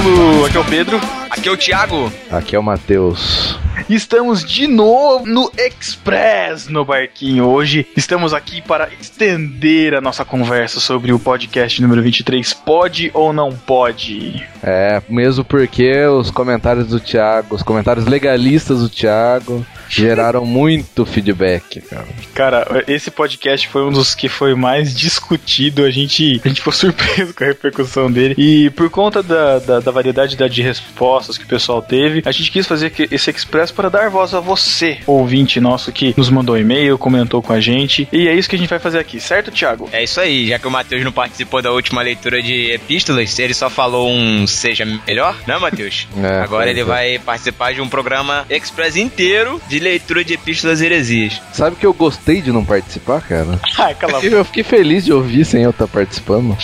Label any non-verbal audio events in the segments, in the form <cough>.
Aqui é o Pedro. Aqui é o Thiago. Aqui é o Matheus. Estamos de novo no Express no Barquinho. Hoje estamos aqui para estender a nossa conversa sobre o podcast número 23. Pode ou não pode? É, mesmo porque os comentários do Thiago, os comentários legalistas do Thiago, geraram muito feedback, cara. Cara, esse podcast foi um dos que foi mais discutido. A gente, a gente ficou <laughs> surpreso com a repercussão dele. E por conta da, da, da variedade de respostas que o pessoal teve, a gente quis fazer esse Express para dar voz a você, ouvinte nosso que nos mandou e-mail, comentou com a gente. E é isso que a gente vai fazer aqui, certo, Thiago? É isso aí, já que o Matheus não participou da última leitura de epístolas, ele só falou um seja melhor, né, Matheus? <laughs> É, Agora ele é. vai participar de um programa Express inteiro de leitura de epístolas e heresias. Sabe que eu gostei de não participar, cara? Ai, <laughs> cala Eu fiquei feliz de ouvir sem eu estar tá participando.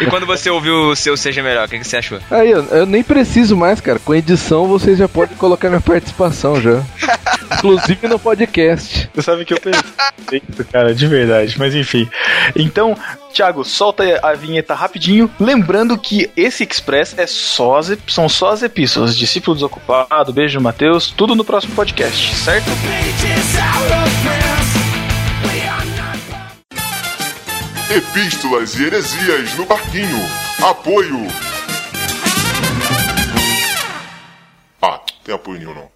E quando você ouviu o seu Seja Melhor, o que, que você achou? Aí, eu, eu, nem preciso mais, cara. Com edição vocês já podem colocar minha participação já. <laughs> Inclusive no podcast. Você sabe que eu pensei isso, cara, de verdade. Mas enfim. Então, Thiago, solta a vinheta rapidinho. Lembrando que esse Express é só as, são só as epístolas. Discípulo Desocupado, Beijo Mateus, tudo no próximo podcast, certo? Epístolas e heresias no barquinho. Apoio. Ah, tem apoio nenhum não.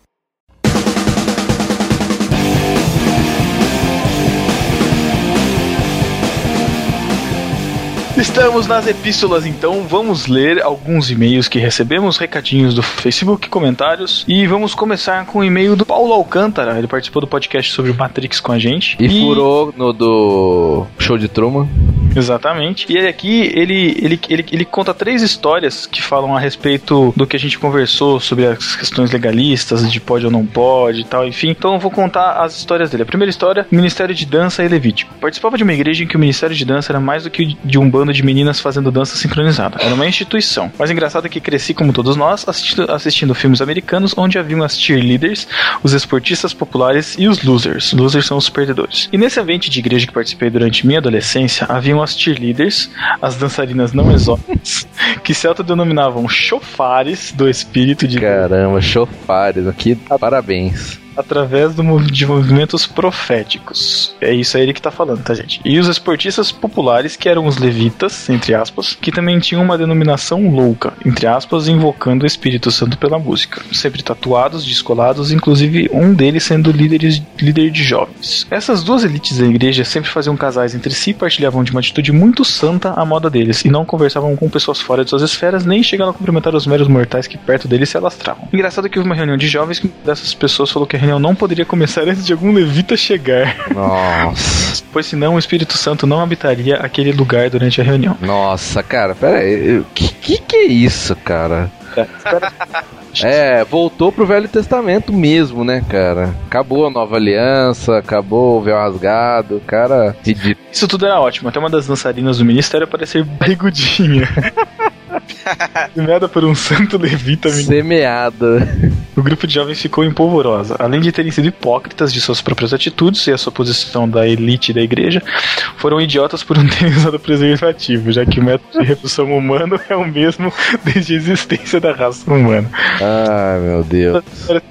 Estamos nas epístolas, então vamos ler alguns e-mails que recebemos, recadinhos do Facebook, comentários e vamos começar com o e-mail do Paulo Alcântara. Ele participou do podcast sobre o Matrix com a gente e, e... furou no do show de Truman. Exatamente. E aqui ele, ele, ele, ele conta três histórias que falam a respeito do que a gente conversou sobre as questões legalistas, de pode ou não pode e tal, enfim. Então eu vou contar as histórias dele. A primeira história, Ministério de Dança e Levítico. Participava de uma igreja em que o Ministério de Dança era mais do que de um bando bando de meninas fazendo dança sincronizada. Era uma instituição. Mas engraçado é que cresci como todos nós, assistindo, assistindo filmes americanos onde haviam as cheerleaders, os esportistas populares e os losers. Losers são os perdedores. E nesse evento de igreja que participei durante minha adolescência, haviam as cheerleaders, as dançarinas não exóticas, <laughs> que se autodenominavam chofares do espírito de Caramba, chofares, aqui parabéns através de movimentos proféticos. É isso aí ele que tá falando, tá, gente? E os esportistas populares, que eram os levitas, entre aspas, que também tinham uma denominação louca, entre aspas, invocando o Espírito Santo pela música. Sempre tatuados, descolados, inclusive um deles sendo líderes, líder de jovens. Essas duas elites da igreja sempre faziam casais entre si partilhavam de uma atitude muito santa à moda deles, e não conversavam com pessoas fora de suas esferas, nem chegavam a cumprimentar os meros mortais que perto deles se alastravam. Engraçado que houve uma reunião de jovens que dessas pessoas falou que a reunião não poderia começar antes de algum levita chegar. Nossa. pois senão o Espírito Santo não habitaria aquele lugar durante a reunião. Nossa, cara, pera aí. Que, que que é isso, cara? É, voltou pro Velho Testamento mesmo, né, cara? Acabou a nova aliança, acabou o véu rasgado, cara. Ridículo. Isso tudo era ótimo. Até uma das dançarinas do ministério parecer barrigudinha. <laughs> <laughs> Semeada por um santo levita. Semeada. O grupo de jovens ficou empolvorosa. Além de terem sido hipócritas de suas próprias atitudes e a sua posição da elite da igreja, foram idiotas por não terem <laughs> usado preservativo, já que o método de reprodução humano é o mesmo desde a existência da raça humana. Ah, meu Deus.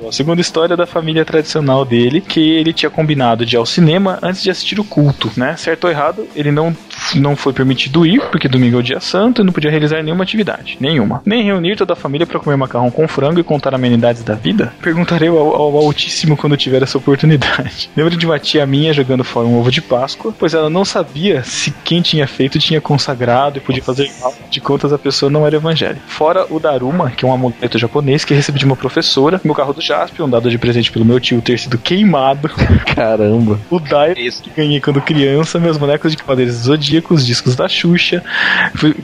A segunda história da família tradicional dele, que ele tinha combinado de ir ao cinema antes de assistir o culto, né? Certo ou errado, ele não, não foi permitido ir, porque domingo é o dia santo e não podia realizar nenhuma atividade. Nenhuma. Nem reunir toda a família para comer macarrão com frango e contar amenidades da vida? Perguntarei ao, ao Altíssimo quando tiver essa oportunidade. <laughs> Lembro de uma tia minha jogando fora um ovo de Páscoa, pois ela não sabia se quem tinha feito tinha consagrado e podia fazer mal. De contas, a pessoa não era evangélica. Fora o Daruma, que é um amuleto japonês que recebi de uma professora, meu carro do Jaspion, dado de presente pelo meu tio ter sido queimado. <laughs> Caramba. O Dai, que ganhei quando criança, meus bonecos de cavaleiros zodíacos, discos da Xuxa,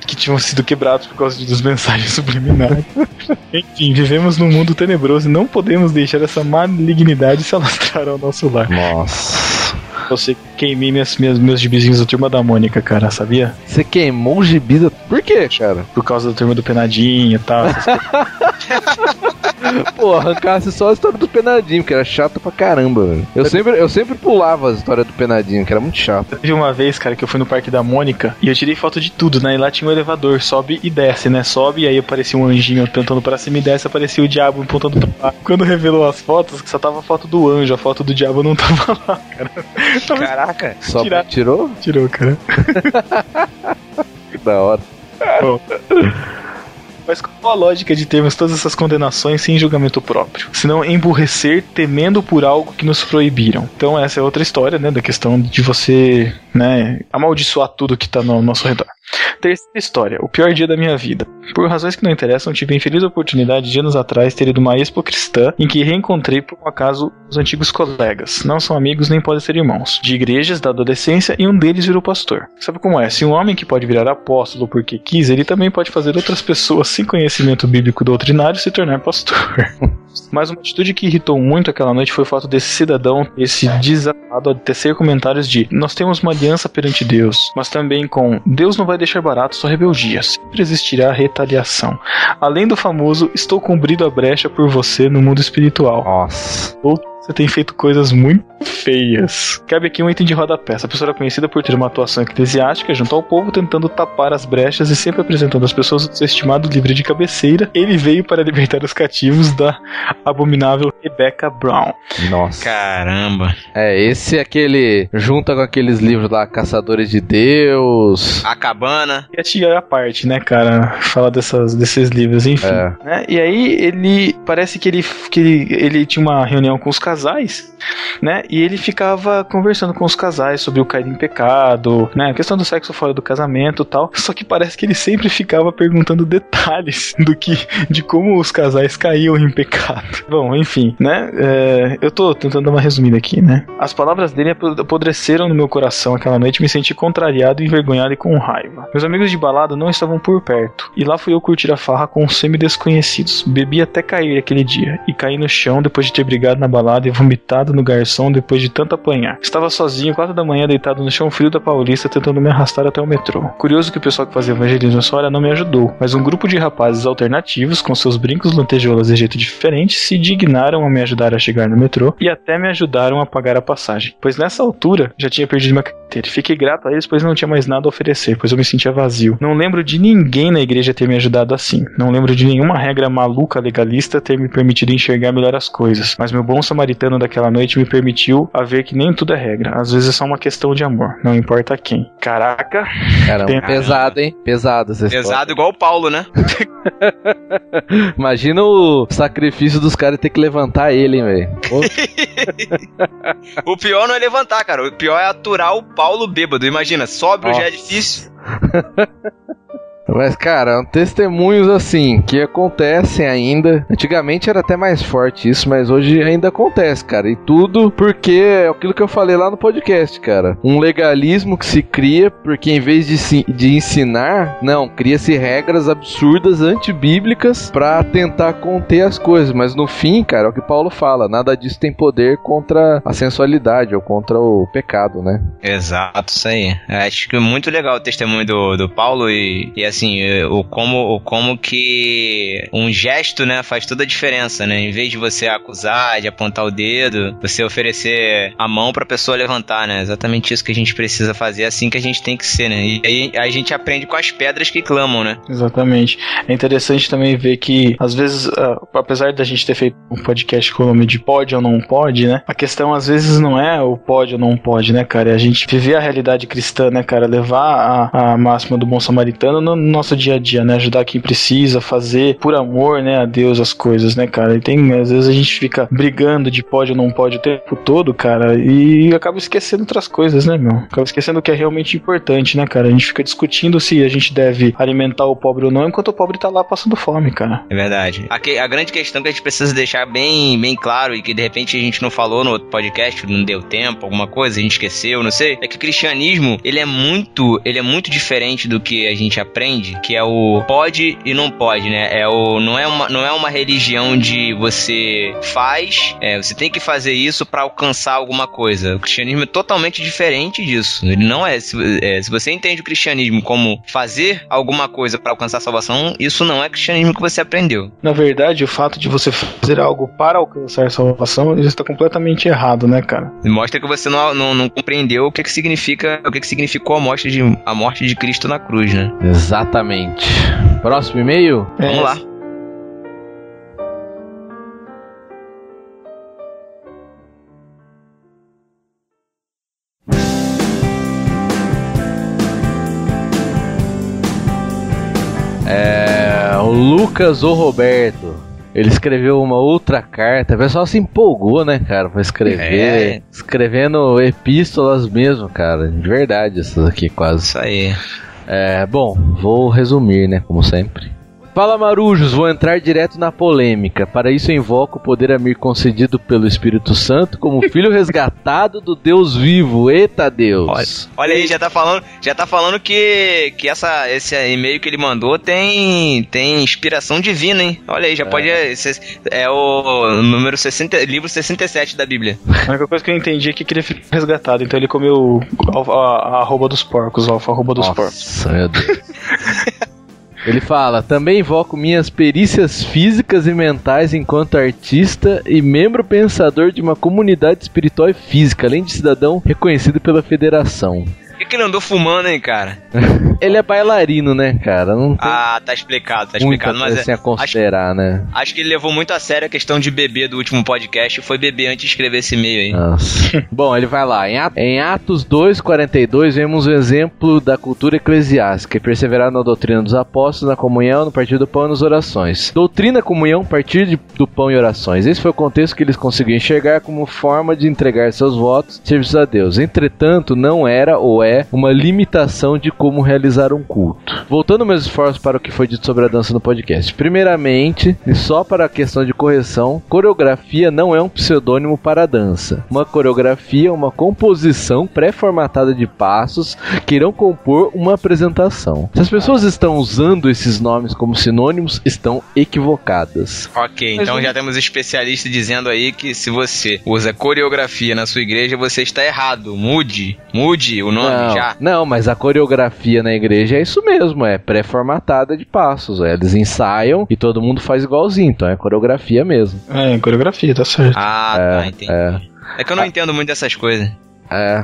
que tinham sido quebrados por causa dos mensagens <laughs> subliminares. Enfim, vivemos num mundo tenebroso e não podemos deixar essa malignidade se alastrar ao nosso lar. Nossa. Você queimei minhas, minhas, meus gibizinhos da turma da Mônica, cara, sabia? Você queimou os gibis da... Por quê, cara? Por causa da turma do Penadinho e tal. <laughs> Pô, arrancasse só a história do Penadinho, que era chato pra caramba, velho. Eu sempre, eu sempre pulava a história do Penadinho, que era muito chato. Teve uma vez, cara, que eu fui no Parque da Mônica e eu tirei foto de tudo, né? E lá tinha um elevador, sobe e desce, né? Sobe e aí aparecia um anjinho apontando pra cima e desce, aparecia o diabo apontando pra lá. Quando revelou as fotos, só tava a foto do anjo, a foto do diabo não tava lá, cara. <laughs> Caraca. Só Tirar- tirou? Tirou, cara. <laughs> Que da hora. Mas qual a lógica de termos todas essas condenações sem julgamento próprio? Senão emburrecer temendo por algo que nos proibiram. Então essa é outra história, né, da questão de você, né, amaldiçoar tudo que tá no nosso redor. Terceira história, o pior dia da minha vida. Por razões que não interessam, tive a infeliz oportunidade de anos atrás ter ido uma expo cristã em que reencontrei por um acaso os antigos colegas. Não são amigos nem podem ser irmãos. De igrejas da adolescência e um deles virou pastor. Sabe como é? Se um homem que pode virar apóstolo porque quis, ele também pode fazer outras pessoas sem conhecimento bíblico doutrinário se tornar pastor. <laughs> Mas uma atitude que irritou muito aquela noite foi o fato desse cidadão, esse desatado, a tecer comentários de nós temos uma aliança perante Deus, mas também com Deus não vai deixar barato sua rebeldia, sempre existirá retaliação. Além do famoso, estou cumprido a brecha por você no mundo espiritual. Nossa. Tem feito coisas muito feias. Cabe aqui um item de rodapé. Essa pessoa era conhecida por ter uma atuação eclesiástica junto ao povo, tentando tapar as brechas e sempre apresentando as pessoas o seu estimado livro de cabeceira. Ele veio para libertar os cativos da abominável Rebecca Brown. Nossa. Caramba. É, esse é aquele. Junta com aqueles livros lá, Caçadores de Deus. A cabana. E a tia a parte, né, cara? Fala dessas, desses livros, enfim. É. né? E aí ele parece que ele que ele, ele tinha uma reunião com os casais, né? E ele ficava conversando com os casais sobre o cair em pecado, né? A questão do sexo fora do casamento, tal. <laughs> Só que parece que ele sempre ficava perguntando detalhes <laughs> do que de como os casais caíam em pecado. <laughs> Bom, enfim, né? É, eu tô tentando dar uma resumida aqui, né? As palavras dele apodreceram no meu coração aquela noite, me senti contrariado, envergonhado e com raiva. Meus amigos de balada não estavam por perto, e lá fui eu curtir a farra com semi-desconhecidos. Bebi até cair aquele dia, e caí no chão depois de ter brigado na balada e vomitado no garçom depois de tanto apanhar. Estava sozinho, quatro da manhã, deitado no chão frio da Paulista, tentando me arrastar até o metrô. Curioso que o pessoal que fazia evangelismo nessa hora não me ajudou, mas um grupo de rapazes alternativos, com seus brincos, lantejoulas e jeito diferente, se dignaram a me ajudar a chegar no metrô e até me ajudaram a pagar a passagem, pois nessa altura já tinha perdido minha carteira. Fiquei grato a eles, pois não tinha mais nada a oferecer, pois eu me sentia vazio. Não lembro de ninguém na igreja ter me ajudado assim. Não lembro de nenhuma regra maluca legalista ter me permitido enxergar melhor as coisas, mas meu bom samaritano daquela noite me permitiu a ver que nem tudo é regra. Às vezes é só uma questão de amor, não importa quem. Caraca, Caramba, Tem- pesado, hein? Pesado essa história. Pesado igual o Paulo, né? <laughs> Imagina o sacrifício dos caras ter que levantar ele, hein, velho. <laughs> O pior não é levantar, cara. O pior é aturar o Paulo bêbado. Imagina, sóbrio já é difícil. <laughs> Mas, cara, testemunhos assim que acontecem ainda. Antigamente era até mais forte isso, mas hoje ainda acontece, cara. E tudo porque é aquilo que eu falei lá no podcast, cara. Um legalismo que se cria porque em vez de, de ensinar, não, cria-se regras absurdas antibíblicas pra tentar conter as coisas. Mas no fim, cara, é o que Paulo fala: nada disso tem poder contra a sensualidade ou contra o pecado, né? Exato, isso aí. Acho que é muito legal o testemunho do, do Paulo e, e assim, eh, o como, o como que um gesto, né, faz toda a diferença, né? Em vez de você acusar, de apontar o dedo, você oferecer a mão pra pessoa levantar, né? Exatamente isso que a gente precisa fazer, é assim que a gente tem que ser, né? E aí a gente aprende com as pedras que clamam, né? Exatamente. É interessante também ver que, às vezes, ah, apesar da gente ter feito um podcast com o nome de pode ou não pode, né? A questão, às vezes, não é o pode ou não pode, né, cara? É a gente viver a realidade cristã, né, cara? Levar a, a máxima do bom samaritano no nosso dia a dia, né? Ajudar quem precisa, fazer por amor, né, a Deus as coisas, né, cara? E tem, às vezes, a gente fica brigando de pode ou não pode o tempo todo, cara, e acaba esquecendo outras coisas, né, meu? Acaba esquecendo o que é realmente importante, né, cara? A gente fica discutindo se a gente deve alimentar o pobre ou não, enquanto o pobre tá lá passando fome, cara. É verdade. A, que- a grande questão que a gente precisa deixar bem, bem claro e que de repente a gente não falou no outro podcast, não deu tempo, alguma coisa, a gente esqueceu, não sei, é que o cristianismo, ele é muito, ele é muito diferente do que a gente aprende que é o pode e não pode, né? É o, não, é uma, não é uma religião de você faz, é, você tem que fazer isso para alcançar alguma coisa. O cristianismo é totalmente diferente disso. Ele não é se, é, se você entende o cristianismo como fazer alguma coisa para alcançar a salvação, isso não é cristianismo que você aprendeu. Na verdade, o fato de você fazer algo para alcançar a salvação, isso está completamente errado, né, cara? Mostra que você não, não, não compreendeu o que, que significa, o que, que significou a morte, de, a morte de Cristo na cruz, né? Exatamente. Próximo e-mail? É. Vamos lá. É, o Lucas ou Roberto. Ele escreveu uma outra carta. O pessoal se empolgou, né, cara, pra escrever. É. Escrevendo epístolas mesmo, cara. De verdade, essas aqui quase. Isso aí. É, bom, vou resumir, né, como sempre. Fala Marujos, vou entrar direto na polêmica. Para isso invoco o poder a me concedido pelo Espírito Santo como <laughs> filho resgatado do Deus vivo. Eita Deus. Olha, olha, aí, já tá falando, já tá falando que, que essa, esse e-mail que ele mandou tem, tem inspiração divina, hein? Olha aí, já é. pode. É o número 60, livro 67 da Bíblia. <laughs> A única coisa que eu entendi é que ele foi resgatado, então ele comeu a, a, a arroba dos porcos, a arroba dos Nossa, porcos. Meu Deus. <laughs> Ele fala: também invoco minhas perícias físicas e mentais enquanto artista e membro pensador de uma comunidade espiritual e física, além de cidadão reconhecido pela federação que, que ele andou fumando, hein, cara? <laughs> ele é bailarino, né, cara? Não ah, tá explicado, tá explicado. Mas é, a considerar, acho, né? Acho que ele levou muito a sério a questão de beber do último podcast e foi beber antes de escrever esse e-mail aí. Nossa. <laughs> Bom, ele vai lá. Em Atos 2,42 vemos o exemplo da cultura eclesiástica e perseverar na doutrina dos apóstolos, na comunhão, no partir do pão e nas orações. Doutrina, comunhão, partir de, do pão e orações. Esse foi o contexto que eles conseguiram enxergar como forma de entregar seus votos serviços a Deus. Entretanto, não era ou é é uma limitação de como realizar um culto. Voltando meus esforços para o que foi dito sobre a dança no podcast. Primeiramente, e só para a questão de correção, coreografia não é um pseudônimo para a dança. Uma coreografia é uma composição pré-formatada de passos que irão compor uma apresentação. Se as pessoas estão usando esses nomes como sinônimos, estão equivocadas. Ok, então já temos especialistas dizendo aí que se você usa coreografia na sua igreja, você está errado. Mude, mude o nome não, já. Não, mas a coreografia na igreja é isso mesmo, é pré-formatada de passos. É, eles ensaiam e todo mundo faz igualzinho, então é coreografia mesmo. É, coreografia, tá certo. Ah, é, tá, entendi. É. é que eu não ah. entendo muito dessas coisas. É.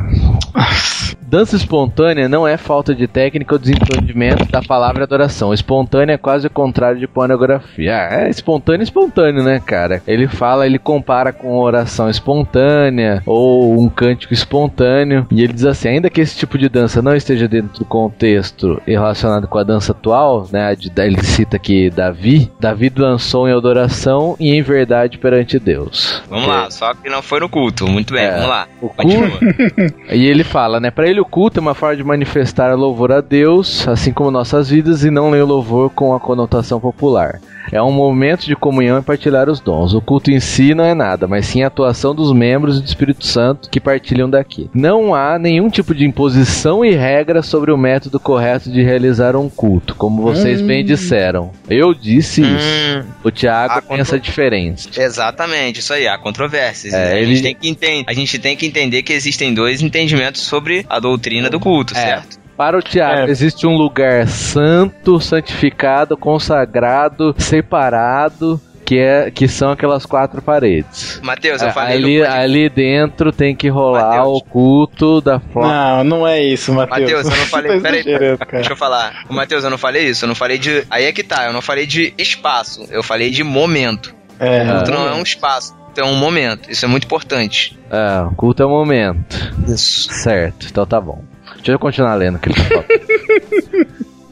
Dança espontânea não é falta de técnica ou desentendimento da palavra adoração. Espontânea é quase o contrário de pornografia. É, espontâneo, espontâneo, né, cara? Ele fala, ele compara com oração espontânea ou um cântico espontâneo. E ele diz assim: ainda que esse tipo de dança não esteja dentro do contexto relacionado com a dança atual, né? Ele cita aqui Davi. Davi lançou em adoração e em verdade perante Deus. Vamos okay. lá, só que não foi no culto. Muito bem, é, vamos lá. O culto. <laughs> <laughs> e ele fala, né? Para ele, o culto é uma forma de manifestar louvor a Deus, assim como nossas vidas, e não ler o louvor com a conotação popular. É um momento de comunhão e partilhar os dons. O culto em si não é nada, mas sim a atuação dos membros do Espírito Santo que partilham daqui. Não há nenhum tipo de imposição e regra sobre o método correto de realizar um culto, como vocês hum. bem disseram. Eu disse hum. isso. O Tiago pensa contro... diferente. Exatamente, isso aí, há controvérsias. É, a, ele... gente tem que enten... a gente tem que entender que existem dois entendimentos sobre a doutrina do culto, é. certo? Para o Tiago, é. existe um lugar santo, santificado, consagrado, separado, que, é, que são aquelas quatro paredes. Mateus, eu falei ali, ali dentro tem que rolar Mateus. o culto da forma. Não, não é isso, Matheus. Matheus, eu não <laughs> falei. Peraí, peraí, deixa eu falar. Matheus, eu não falei isso. Eu não falei de. Aí é que tá, eu não falei de espaço. Eu falei de momento. É. O culto não é um espaço. É um momento. Isso é muito importante. É, o culto é um momento. Isso. Certo, então tá bom. Deixa eu continuar lendo. <laughs>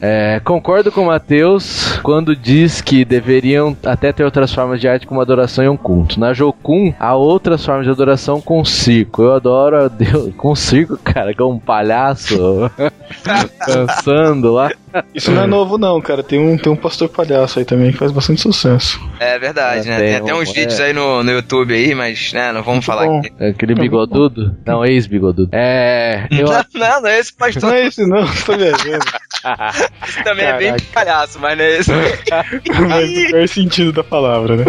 É, concordo com o Matheus quando diz que deveriam até ter outras formas de arte como adoração e um culto. Na Jokun, há outras formas de adoração com circo. Eu adoro a Deus com circo, cara, com um palhaço <laughs> dançando lá. Isso não é novo, não, cara. Tem um, tem um pastor palhaço aí também que faz bastante sucesso. É verdade, é, né? Tem, tem até uns vídeos é. aí no, no YouTube aí, mas né, não vamos Muito falar bom. aqui. É aquele bigodudo? Não, ex-bigodudo. É. Eu... <laughs> Não, não, não é esse pastor. Não é esse, não, tô viajando. <laughs> Isso também Caraca. é bem palhaço, mas não é isso. mas no pior sentido da palavra, né?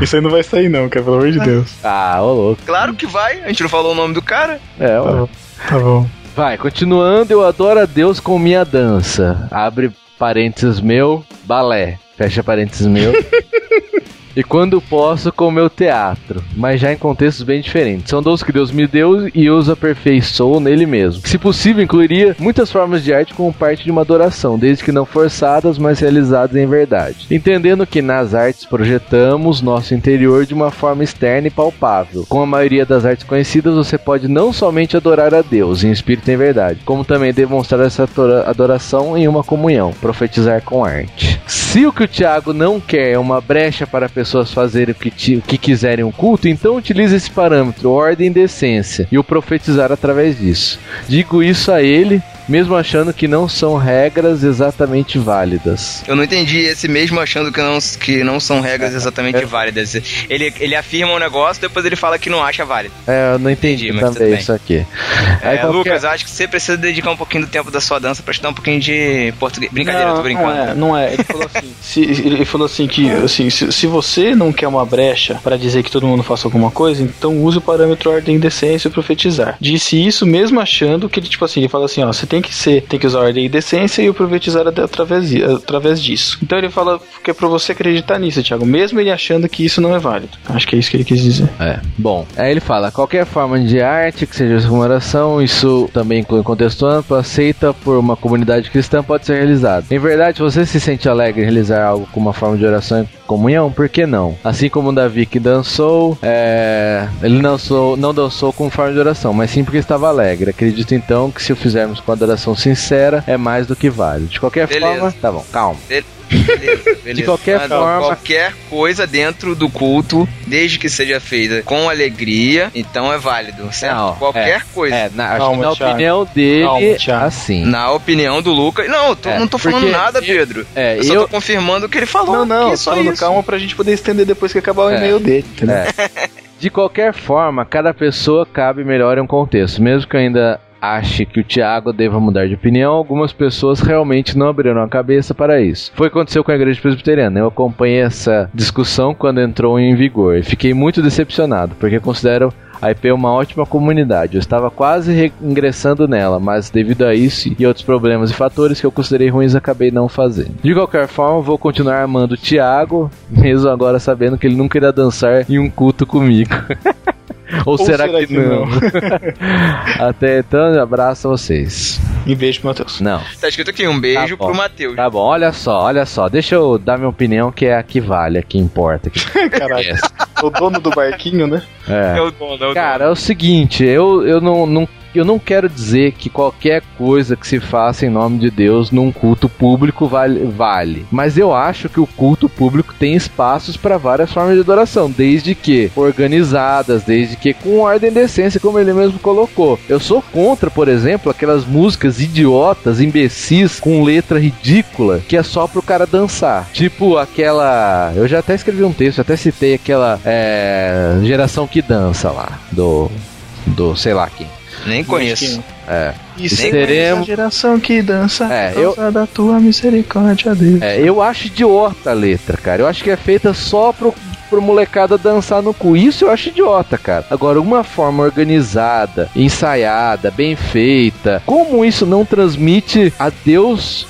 Isso aí não vai sair, não, cara, pelo amor de Deus. Ah, ô louco. Claro que vai, a gente não falou o nome do cara. É, ó. Tá, tá bom. Vai, continuando, eu adoro a Deus com minha dança. Abre parênteses meu, balé. Fecha parênteses meu. <laughs> e quando posso com o meu teatro, mas já em contextos bem diferentes. São dons que Deus me deu e os aperfeiçoou nele mesmo. Se possível, incluiria muitas formas de arte como parte de uma adoração, desde que não forçadas, mas realizadas em verdade. Entendendo que nas artes projetamos nosso interior de uma forma externa e palpável. Com a maioria das artes conhecidas, você pode não somente adorar a Deus em espírito e em verdade, como também demonstrar essa adoração em uma comunhão, profetizar com arte. Se o que o Tiago não quer é uma brecha para pessoas pessoas fazerem o que, o que quiserem um culto, então utilize esse parâmetro, ordem e decência, e o profetizar através disso. Digo isso a ele, mesmo achando que não são regras exatamente válidas. Eu não entendi esse mesmo achando que não, que não são regras exatamente <laughs> é. válidas. Ele, ele afirma um negócio, depois ele fala que não acha válido. É, eu não entendi, entendi também isso aqui. É, qualquer... Lucas, acho que você precisa dedicar um pouquinho do tempo da sua dança pra estudar um pouquinho de português. Brincadeira, não, tô brincando. Não é, não é. Ele falou assim, <laughs> se, ele falou assim que assim, se, se você não quer uma brecha para dizer que todo mundo faça alguma coisa, então use o parâmetro ordem, decência e profetizar. Disse isso mesmo achando que ele, tipo assim, ele fala assim, ó, você tem que ser, tem que usar ordem e decência e o profetizar através, através disso. Então ele fala que é pra você acreditar nisso, Thiago, mesmo ele achando que isso não é válido. Acho que é isso que ele quis dizer. É, bom. Aí ele fala, qualquer forma de arte que seja uma oração, isso também inclui contexto amplo, aceita por uma comunidade cristã pode ser realizado. Em verdade, você se sente alegre em realizar algo com uma forma de oração e comunhão, por que não? Assim como Davi que dançou, é... ele não, sou, não dançou com forma de oração, mas sim porque estava alegre. Acredito então que se o fizermos com adoração sincera, é mais do que válido. De qualquer Beleza. forma, tá bom, calma. Beleza. Beleza, beleza. De qualquer Mas, forma. Qualquer coisa dentro do culto, desde que seja feita com alegria, então é válido, certo? Não, qualquer é, coisa. É, na, Calma, na opinião dele, Calma, assim. Na opinião do Lucas. Não, tô, é, não tô falando nada, Pedro. É, eu só eu... tô confirmando o que ele falou. Não, não, é só falando isso. calma pra gente poder estender depois que acabar o é. e-mail dele, entendeu? É. De qualquer forma, cada pessoa cabe melhor em um contexto. Mesmo que eu ainda ache que o Tiago deva mudar de opinião, algumas pessoas realmente não abriram a cabeça para isso. Foi o que aconteceu com a igreja presbiteriana. Eu acompanhei essa discussão quando entrou em vigor e fiquei muito decepcionado, porque considero a IP é uma ótima comunidade. Eu estava quase ingressando nela, mas devido a isso e outros problemas e fatores que eu considerei ruins, acabei não fazendo. De qualquer forma, vou continuar amando o Thiago, mesmo agora sabendo que ele nunca irá dançar em um culto comigo. <laughs> Ou, Ou será, será, que, que não? não? <laughs> Até então, abraço a vocês. E beijo pro Matheus. Não. Tá escrito aqui, um beijo tá pro Matheus. Tá bom, olha só, olha só. Deixa eu dar minha opinião, que é a que vale, a que importa. <laughs> Caralho. o dono do barquinho, né? É. é o dono, é o Cara, dono. é o seguinte, eu, eu não, não eu não quero dizer que qualquer coisa que se faça em nome de Deus num culto público vale, vale. Mas eu acho que o culto público tem espaços para várias formas de adoração, desde que organizadas, desde que com ordem e decência, como ele mesmo colocou. Eu sou contra, por exemplo, aquelas músicas idiotas, imbecis, com letra ridícula, que é só pro cara dançar. Tipo aquela. Eu já até escrevi um texto, até citei aquela é, geração que dança lá, do. Do sei lá quem. Nem conheço. É. E seremos a geração que dança é, eu... da tua misericórdia, Deus. É, eu acho idiota a letra, cara. Eu acho que é feita só pro, pro molecada dançar no cu. Isso eu acho idiota, cara. Agora, uma forma organizada, ensaiada, bem feita, como isso não transmite a Deus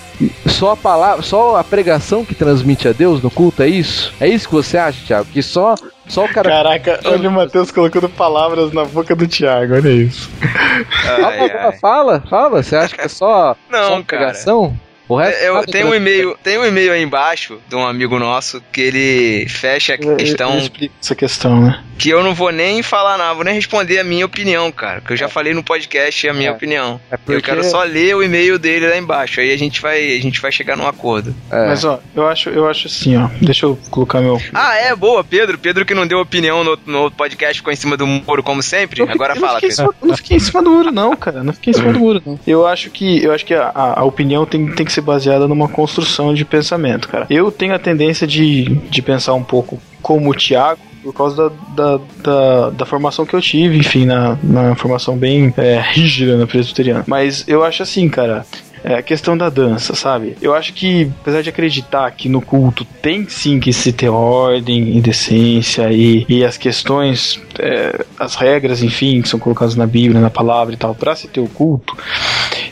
só a palavra, só a pregação que transmite a Deus no culto, é isso? É isso que você acha, Thiago? Que só, só o cara. Caraca, olha o Matheus colocando palavras na boca do Thiago, olha isso. Ai, fala, ai. fala, fala, você acha que é só, Não, só pregação? Cara. O resto eu, tem um e-mail, tem um e-mail aí embaixo de um amigo nosso que ele fecha a questão. Eu, eu essa questão, né? Que eu não vou nem falar nada, vou nem responder a minha opinião, cara. Que eu já falei no podcast a minha é. opinião. É porque... Eu quero só ler o e-mail dele lá embaixo. Aí a gente vai, a gente vai chegar num acordo. É. Mas ó, eu acho, eu acho assim, ó. Deixa eu colocar meu. Ah, é, boa, Pedro. Pedro que não deu opinião no, no podcast, ficou em cima do muro, como sempre. Eu Agora fala, Pedro. Cima, não fiquei em cima do muro, não, cara. Não fiquei em cima do muro, não. Eu acho que, eu acho que a, a opinião tem, tem que ser baseada numa construção de pensamento, cara. Eu tenho a tendência de, de pensar um pouco como o Thiago, por causa da, da, da, da, formação que eu tive, enfim, na, na formação bem é, rígida na presbiteriana. Mas eu acho assim, cara. é a questão da dança, sabe? Eu acho que, apesar de acreditar que no culto tem sim que se ter ordem e decência e, e as questões, é, as regras, enfim, que são colocadas na Bíblia, na palavra e tal, para se ter o culto,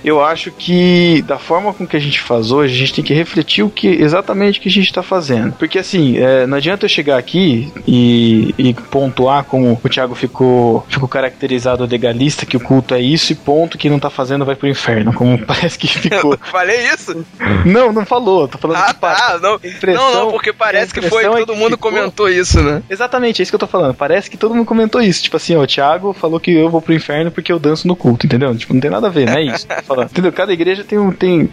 eu acho que da forma com que a gente faz hoje, a gente tem que refletir o que exatamente o que a gente está fazendo. Porque assim, é, não adianta eu chegar aqui e, e pontuar como o Thiago ficou, ficou caracterizado legalista, que o culto é isso e ponto, que não tá fazendo vai pro inferno, como <laughs> parece que ficou. Falei isso? Não, não falou, tô falando ah, que tá, não, não, não, porque parece que foi, é todo mundo ficou... comentou isso, né? Exatamente, é isso que eu tô falando, parece que todo mundo comentou isso, tipo assim, ó, o Thiago falou que eu vou pro inferno porque eu danço no culto, entendeu? Tipo, não tem nada a ver, não é isso. <laughs> falando. Entendeu? Cada igreja tem um, tem,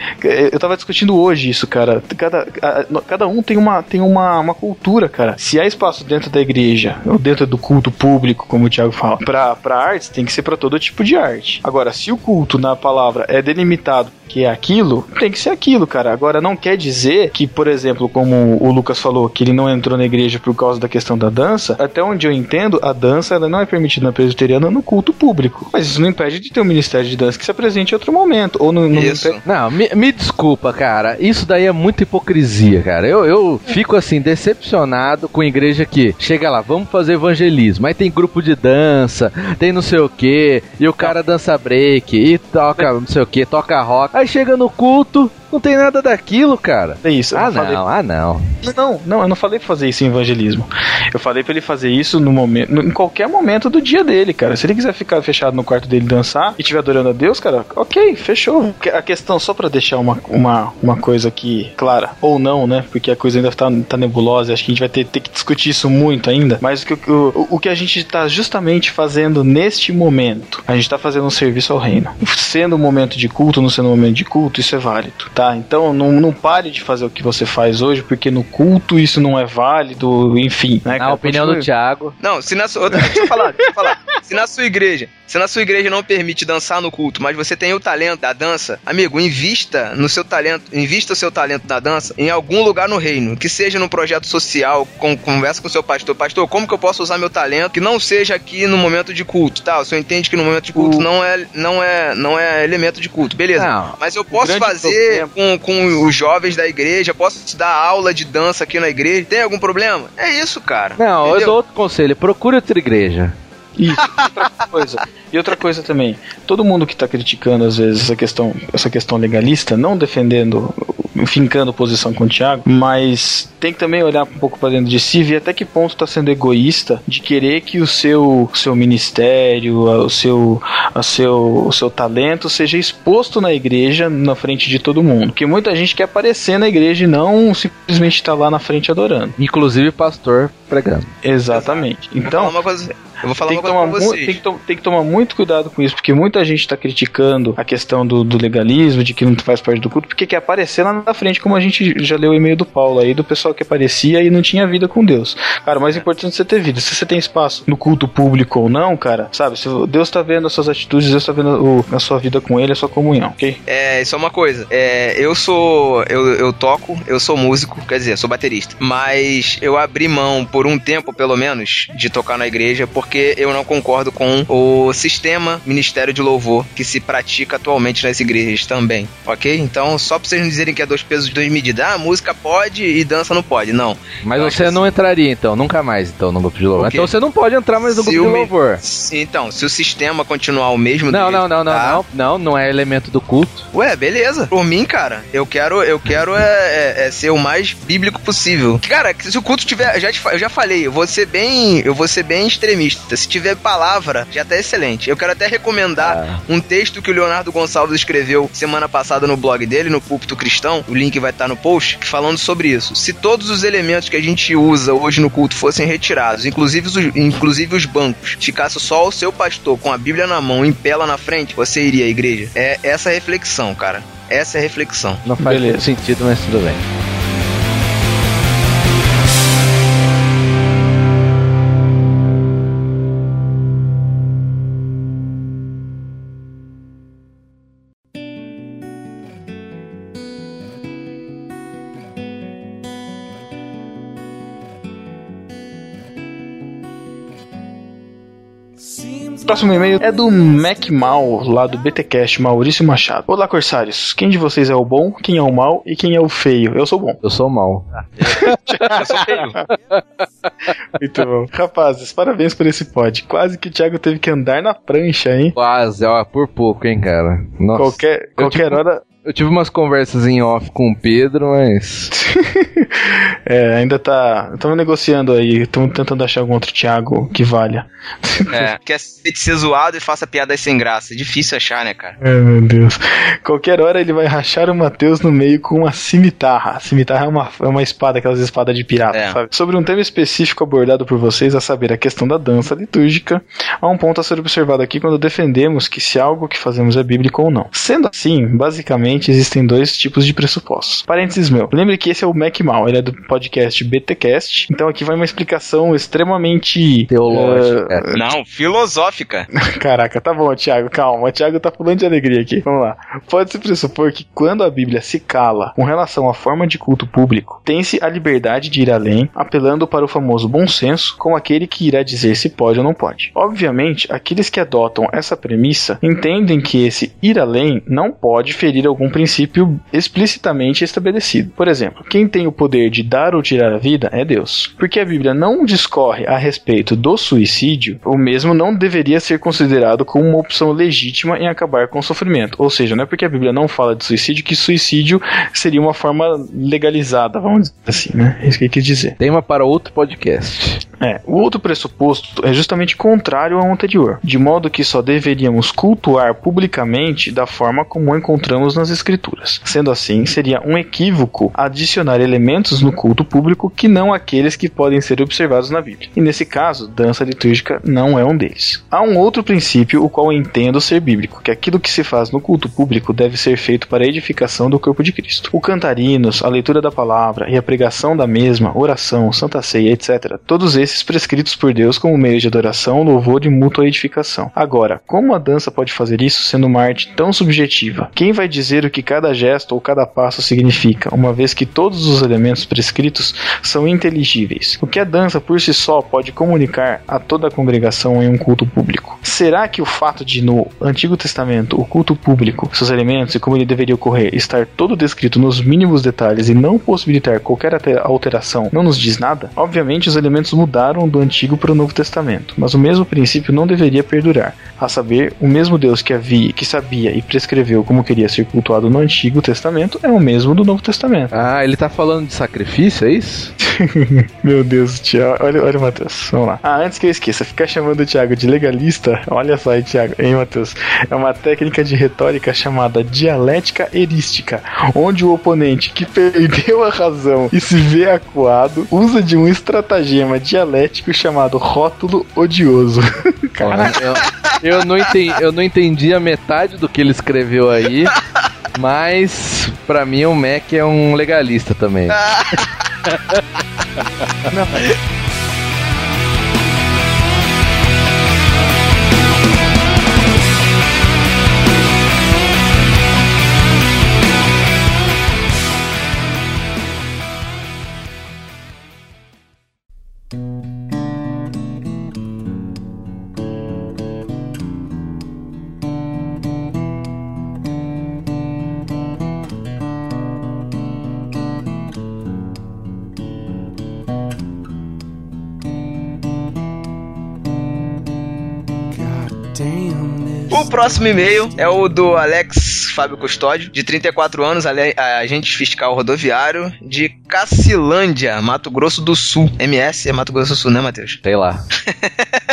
eu tava discutindo hoje isso, cara, cada, a, cada um tem uma, tem uma, uma cultura, cara. Se há espaço dentro da igreja, ou dentro do culto público, como o Thiago fala, pra, pra artes, tem que ser para todo tipo de arte. Agora, se o culto na palavra é delimitado que é aquilo, tem que ser aquilo, cara. Agora, não quer dizer que, por exemplo, como o Lucas falou, que ele não entrou na igreja por causa da questão da dança, até onde eu entendo, a dança ela não é permitida na presbiteriana no culto público. Mas isso não impede de ter um ministério de dança que se apresente em outro momento. Ou no, no isso. Não, me, me, desculpa, cara. Isso daí é muita hipocrisia, cara. Eu, eu fico assim, decepcionado com a igreja que chega lá, vamos fazer evangelismo. Aí tem grupo de dança, tem não sei o que, e o cara dança break, e toca não sei o que, toca rock. Aí chega no culto, não tem nada daquilo, cara. É isso. Ah, não, falei... ah, não. Não, não, eu não falei pra fazer isso em evangelismo. Eu falei pra ele fazer isso no momento, em qualquer momento do dia dele, cara. Se ele quiser ficar fechado no quarto dele dançar e estiver adorando a Deus, cara, ok, fechou. A questão, só pra deixar uma, uma, uma coisa aqui clara, ou não, né? Porque a coisa ainda tá, tá nebulosa, acho que a gente vai ter, ter que discutir isso muito ainda. Mas o que, o, o que a gente tá justamente fazendo neste momento, a gente tá fazendo um serviço ao reino. Sendo um momento de culto, não sendo um momento de culto, isso é válido, tá? Tá? Então não, não pare de fazer o que você faz hoje, porque no culto isso não é válido, enfim. Né, na opinião do Thiago. Não, se na sua. Deixa eu falar, deixa eu falar. Se na sua igreja se na sua igreja não permite dançar no culto, mas você tem o talento da dança, amigo, invista no seu talento, invista o seu talento da dança em algum lugar no reino, que seja num projeto social, com, conversa com o seu pastor, pastor, como que eu posso usar meu talento que não seja aqui no momento de culto, tá? O senhor entende que no momento de culto o... não é não é não é elemento de culto, beleza? Não, mas eu posso fazer com, com os jovens da igreja, posso dar aula de dança aqui na igreja. Tem algum problema? É isso, cara. Não, entendeu? eu dou outro conselho, procure outra igreja. Isso, outra coisa. E outra coisa também, todo mundo que está criticando às vezes essa questão, essa questão legalista, não defendendo, fincando posição com o Thiago, mas tem que também olhar um pouco para dentro de si e ver até que ponto está sendo egoísta de querer que o seu, seu ministério, o seu, a seu, o seu talento seja exposto na igreja na frente de todo mundo. Porque muita gente quer aparecer na igreja e não simplesmente estar tá lá na frente adorando. Inclusive pastor pregando. Exatamente. Então, uma coisa eu vou falar tem uma coisa pra vocês. Tem que, tem que, tomar muito cuidado com isso, porque muita gente está criticando a questão do, do, legalismo, de que não faz parte do culto, porque quer aparecer lá na frente, como a gente já leu o e-mail do Paulo aí, do pessoal que aparecia e não tinha vida com Deus. Cara, o mais importante é você ter vida. Se você tem espaço no culto público ou não, cara, sabe? Se Deus está vendo as suas atitudes, Deus está vendo o, a sua vida com Ele, a sua comunhão, ok? É, isso é uma coisa. É, eu sou. Eu, eu toco, eu sou músico, quer dizer, sou baterista. Mas eu abri mão por um tempo, pelo menos, de tocar na igreja, porque eu não concordo com o sistema Ministério de Louvor que se pratica atualmente nas igrejas também, ok? Então, só pra vocês não dizerem que é dois pesos e duas medidas, ah, música pode e dança não pode, não. Mas você assim. não entraria então, nunca mais então no grupo de louvor. Então você não pode entrar mais no se grupo de louvor. Então, se o sistema continuar o mesmo Não, não, não, não, tá... não, não, não é elemento do culto. Ué, beleza. Por mim, cara, eu quero, eu quero é, é, é ser o mais bíblico possível. Cara, se o culto tiver, já te, eu já falei, eu vou ser bem, eu vou ser bem extremista. Se tiver palavra já tá excelente. Eu quero até recomendar é. um texto que o Leonardo Gonçalves escreveu semana passada no blog dele, no Púlpito Cristão. O link vai estar tá no post, falando sobre isso. Se todos os elementos que a gente usa hoje no culto fossem retirados, inclusive os, inclusive os bancos, ficasse só o seu pastor com a Bíblia na mão, em pé lá na frente, você iria à igreja? É essa reflexão, cara. Essa é a reflexão. Não faz Beleza. sentido, mas tudo bem. Próximo e-mail é do Mac Mal, lá do BTcast, Maurício Machado. Olá, Corsários. Quem de vocês é o bom, quem é o mal e quem é o feio? Eu sou bom. Eu sou o mal. <laughs> Eu sou feio. Muito bom. Rapazes, parabéns por esse pod. Quase que o Thiago teve que andar na prancha, hein? Quase, ó, por pouco, hein, cara. Nossa. Qualquer, qualquer tive- hora. Eu tive umas conversas em off com o Pedro, mas. <laughs> é, ainda tá. Estamos negociando aí. Estamos tentando achar algum outro Thiago que valha. É, <laughs> quer ser zoado e faça piadas sem graça. Difícil achar, né, cara? Ai, meu Deus. Qualquer hora ele vai rachar o Matheus no meio com uma cimitarra. A cimitarra é uma, é uma espada, aquelas espadas de pirata, É. sabe? Sobre um tema específico abordado por vocês, a saber, a questão da dança litúrgica, há um ponto a ser observado aqui quando defendemos que se algo que fazemos é bíblico ou não. Sendo assim, basicamente existem dois tipos de pressupostos. Parênteses meu. Lembre que esse é o Mac Mal, ele é do podcast BTcast. Então aqui vai uma explicação extremamente Teológica. eh, Não, filosófica. <laughs> Caraca, tá bom, Thiago, calma. O Thiago tá pulando de alegria aqui. Vamos lá. Pode-se pressupor que quando a Bíblia se cala com relação à forma de culto público, tem-se a liberdade de ir além, apelando para o famoso bom senso, com aquele que irá dizer se pode ou não pode. Obviamente, aqueles que adotam essa premissa entendem que esse ir além não pode ferir algum princípio explicitamente estabelecido. Por exemplo, quem tem o poder de dar ou tirar a vida é Deus. Porque a Bíblia não discorre a respeito do suicídio, o mesmo não deveria ser considerado como uma opção legítima em acabar com o sofrimento. Ou seja, não é porque a Bíblia não fala de suicídio que suicídio seria uma forma legalizada, vamos dizer assim, né? É isso que ele quis dizer. Tema para outro podcast. É, o outro pressuposto é justamente contrário ao anterior, de modo que só deveríamos cultuar publicamente da forma como encontramos nas escrituras. Sendo assim, seria um equívoco adicionar elementos no culto público que não aqueles que podem ser observados na Bíblia. E nesse caso, dança litúrgica não é um deles. Há um outro princípio o qual entendo ser bíblico, que aquilo que se faz no culto público deve ser feito para a edificação do corpo de Cristo. O cantarinos, a leitura da palavra e a pregação da mesma, oração, santa ceia, etc. Todos esses prescritos por Deus como meio de adoração, louvor e mútua edificação. Agora, como a dança pode fazer isso sendo uma arte tão subjetiva? Quem vai dizer o que cada gesto ou cada passo significa, uma vez que todos os elementos prescritos são inteligíveis? O que a dança por si só pode comunicar a toda a congregação em um culto público? Será que o fato de no Antigo Testamento o culto público, seus elementos e como ele deveria ocorrer estar todo descrito nos mínimos detalhes e não possibilitar qualquer alteração não nos diz nada? Obviamente os elementos mudaram do Antigo para o Novo Testamento, mas o mesmo princípio não deveria perdurar. A saber, o mesmo Deus que havia, que sabia e prescreveu como queria ser cultuado no Antigo Testamento é o mesmo do Novo Testamento. Ah, ele tá falando de sacrifício, é isso? <laughs> Meu Deus, Thiago. Olha, olha, Matheus. Vamos lá. Ah, antes que eu esqueça, ficar chamando o Thiago de legalista, olha só aí, Thiago, hein, Matheus? É uma técnica de retórica chamada dialética erística, onde o oponente que perdeu a razão e se vê acuado usa de um estratagema dialético chamado rótulo odioso. <laughs> Olha, eu, eu não entendi, eu não entendi a metade do que ele escreveu aí, mas pra mim o Mac é um legalista também. <laughs> O próximo e-mail é o do Alex Fábio Custódio, de 34 anos, ale- agente fiscal rodoviário, de Cacilândia, Mato Grosso do Sul. MS é Mato Grosso do Sul, né, Matheus? Sei lá. <laughs>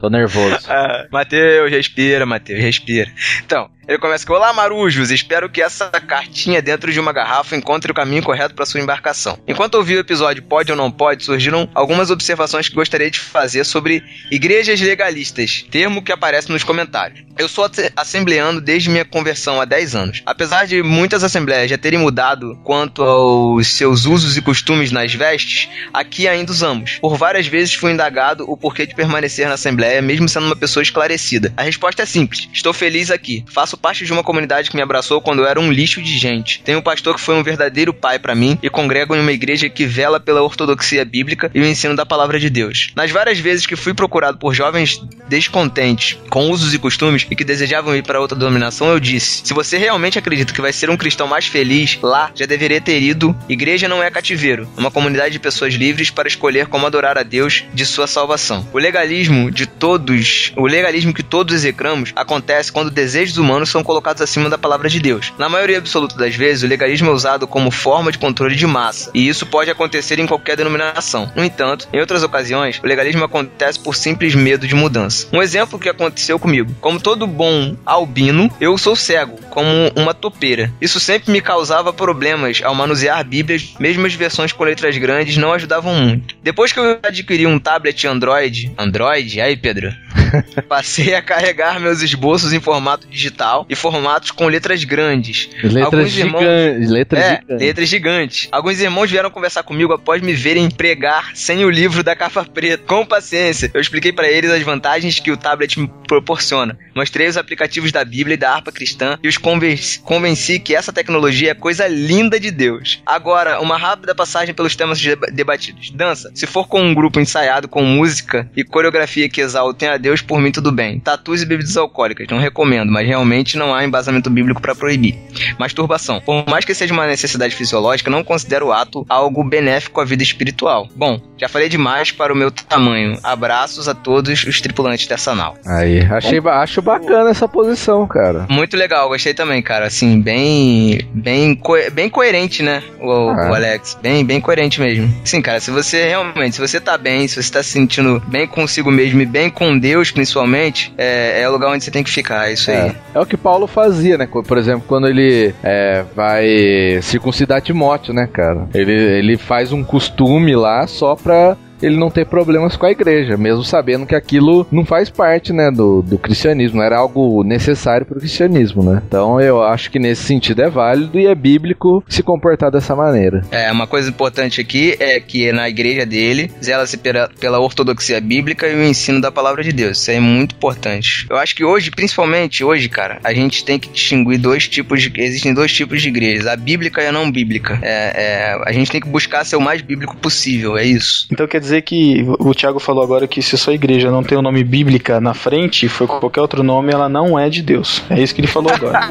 Tô nervoso. <laughs> Ah, Matheus, respira, Matheus, respira. Então, ele começa com: Olá, marujos. Espero que essa cartinha dentro de uma garrafa encontre o caminho correto para sua embarcação. Enquanto ouvi o episódio Pode ou Não Pode, surgiram algumas observações que gostaria de fazer sobre igrejas legalistas, termo que aparece nos comentários. Eu sou asse- assembleando desde minha conversão há 10 anos. Apesar de muitas assembleias já terem mudado quanto aos seus usos e costumes nas vestes, aqui ainda usamos. Por várias vezes fui indagado o porquê de permanecer na assembleia ideia, mesmo sendo uma pessoa esclarecida? A resposta é simples. Estou feliz aqui. Faço parte de uma comunidade que me abraçou quando eu era um lixo de gente. Tenho um pastor que foi um verdadeiro pai para mim e congrego em uma igreja que vela pela ortodoxia bíblica e o ensino da palavra de Deus. Nas várias vezes que fui procurado por jovens descontentes com usos e costumes e que desejavam ir para outra denominação, eu disse: se você realmente acredita que vai ser um cristão mais feliz, lá já deveria ter ido. Igreja não é cativeiro, é uma comunidade de pessoas livres para escolher como adorar a Deus de sua salvação. O legalismo de todos, o legalismo que todos execramos, acontece quando desejos humanos são colocados acima da palavra de Deus. Na maioria absoluta das vezes, o legalismo é usado como forma de controle de massa, e isso pode acontecer em qualquer denominação. No entanto, em outras ocasiões, o legalismo acontece por simples medo de mudança. Um exemplo que aconteceu comigo: como todo bom albino, eu sou cego, como uma topeira. Isso sempre me causava problemas ao manusear Bíblias, mesmo as versões com letras grandes não ajudavam muito. Depois que eu adquiri um tablet Android, Android, aí Pedro, <laughs> passei a carregar meus esboços em formato digital e formatos com letras grandes. Letras Alguns irmãos, gigantes. Letras, é, gigantes. letras gigantes. Alguns irmãos vieram conversar comigo após me verem pregar sem o livro da capa preta. Com paciência, eu expliquei para eles as vantagens que o tablet me proporciona. Mostrei os aplicativos da Bíblia e da harpa cristã e os convenci, convenci que essa tecnologia é coisa linda de Deus. Agora, uma rápida passagem pelos temas debatidos. Dança. Se for com um grupo ensaiado com música e coreografia que exaltem a Deus, por mim tudo bem. Tatus e bebidas alcoólicas, não recomendo, mas realmente não há embasamento bíblico para proibir. Masturbação. Por mais que seja uma necessidade fisiológica, não considero o ato algo benéfico à vida espiritual. Bom, já falei demais para o meu tamanho. Abraços a todos os tripulantes dessa nau. Aí, achei, Bom, acho bacana essa posição, cara. Muito legal, gostei também, cara. Assim, bem, bem, co bem coerente, né, o, ah. o, Alex? Bem, bem coerente mesmo. Sim, cara, se você realmente, se você tá bem, se você tá se sentindo bem consigo mesmo e bem com Deus, principalmente, é, é o lugar onde você tem que ficar, é isso é. aí. É o que Paulo fazia, né? Por exemplo, quando ele é, vai circuncidar Timóteo, né, cara? Ele, ele faz um costume lá só pra ele não ter problemas com a igreja, mesmo sabendo que aquilo não faz parte, né, do, do cristianismo, não era algo necessário para o cristianismo, né? Então eu acho que nesse sentido é válido e é bíblico se comportar dessa maneira. É, uma coisa importante aqui é que na igreja dele, zela-se pela, pela ortodoxia bíblica e o ensino da palavra de Deus. Isso é muito importante. Eu acho que hoje, principalmente hoje, cara, a gente tem que distinguir dois tipos de. Existem dois tipos de igrejas, a bíblica e a não bíblica. É, é, a gente tem que buscar ser o mais bíblico possível, é isso. Então quer dizer dizer que o Tiago falou agora que se sua igreja não tem o um nome bíblica na frente, foi com qualquer outro nome, ela não é de Deus. É isso que ele falou agora.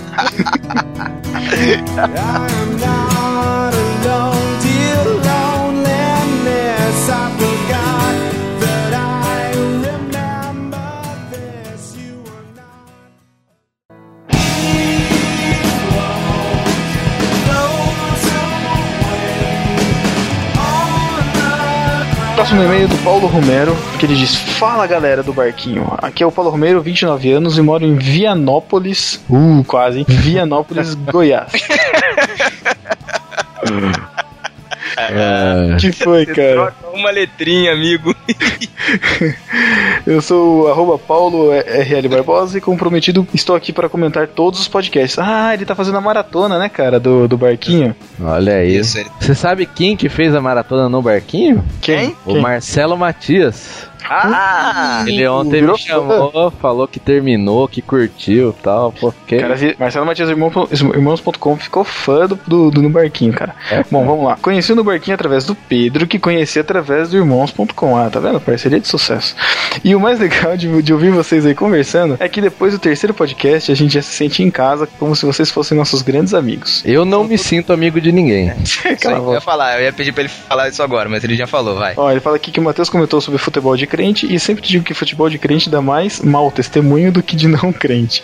<laughs> próximo e-mail do Paulo Romero, que ele diz: Fala galera do barquinho. Aqui é o Paulo Romero, 29 anos e moro em Vianópolis. Uh, quase, hein? Vianópolis, <laughs> Goiás. <laughs> É. que foi, cara? uma letrinha, amigo. <laughs> Eu sou o arroba Paulo RL Barbosa e comprometido estou aqui para comentar todos os podcasts. Ah, ele tá fazendo a maratona, né, cara, do, do barquinho. Olha aí. Você sabe quem que fez a maratona no barquinho? Quem? O quem? Marcelo Matias. Ah! Ele ontem me chamou, falou que terminou, que curtiu e tal. Pô, que... Cara, Marcelo Matias Irmãos.com ficou fã do, do, do No Barquinho, cara. É, Bom, vamos lá. Conheci o No Barquinho através do Pedro, que conheci através do Irmãos.com. Ah, tá vendo? Parceria de sucesso. E o mais <laughs> legal de, de ouvir vocês aí conversando é que depois do terceiro podcast a gente já se sente em casa como se vocês fossem nossos grandes amigos. Eu não me sinto amigo de ninguém. <laughs> eu ia falar, eu ia pedir pra ele falar isso agora, mas ele já falou, vai. Ó, ele fala aqui que o Matheus comentou sobre futebol de crente e sempre digo que futebol de crente dá mais mau testemunho do que de não crente.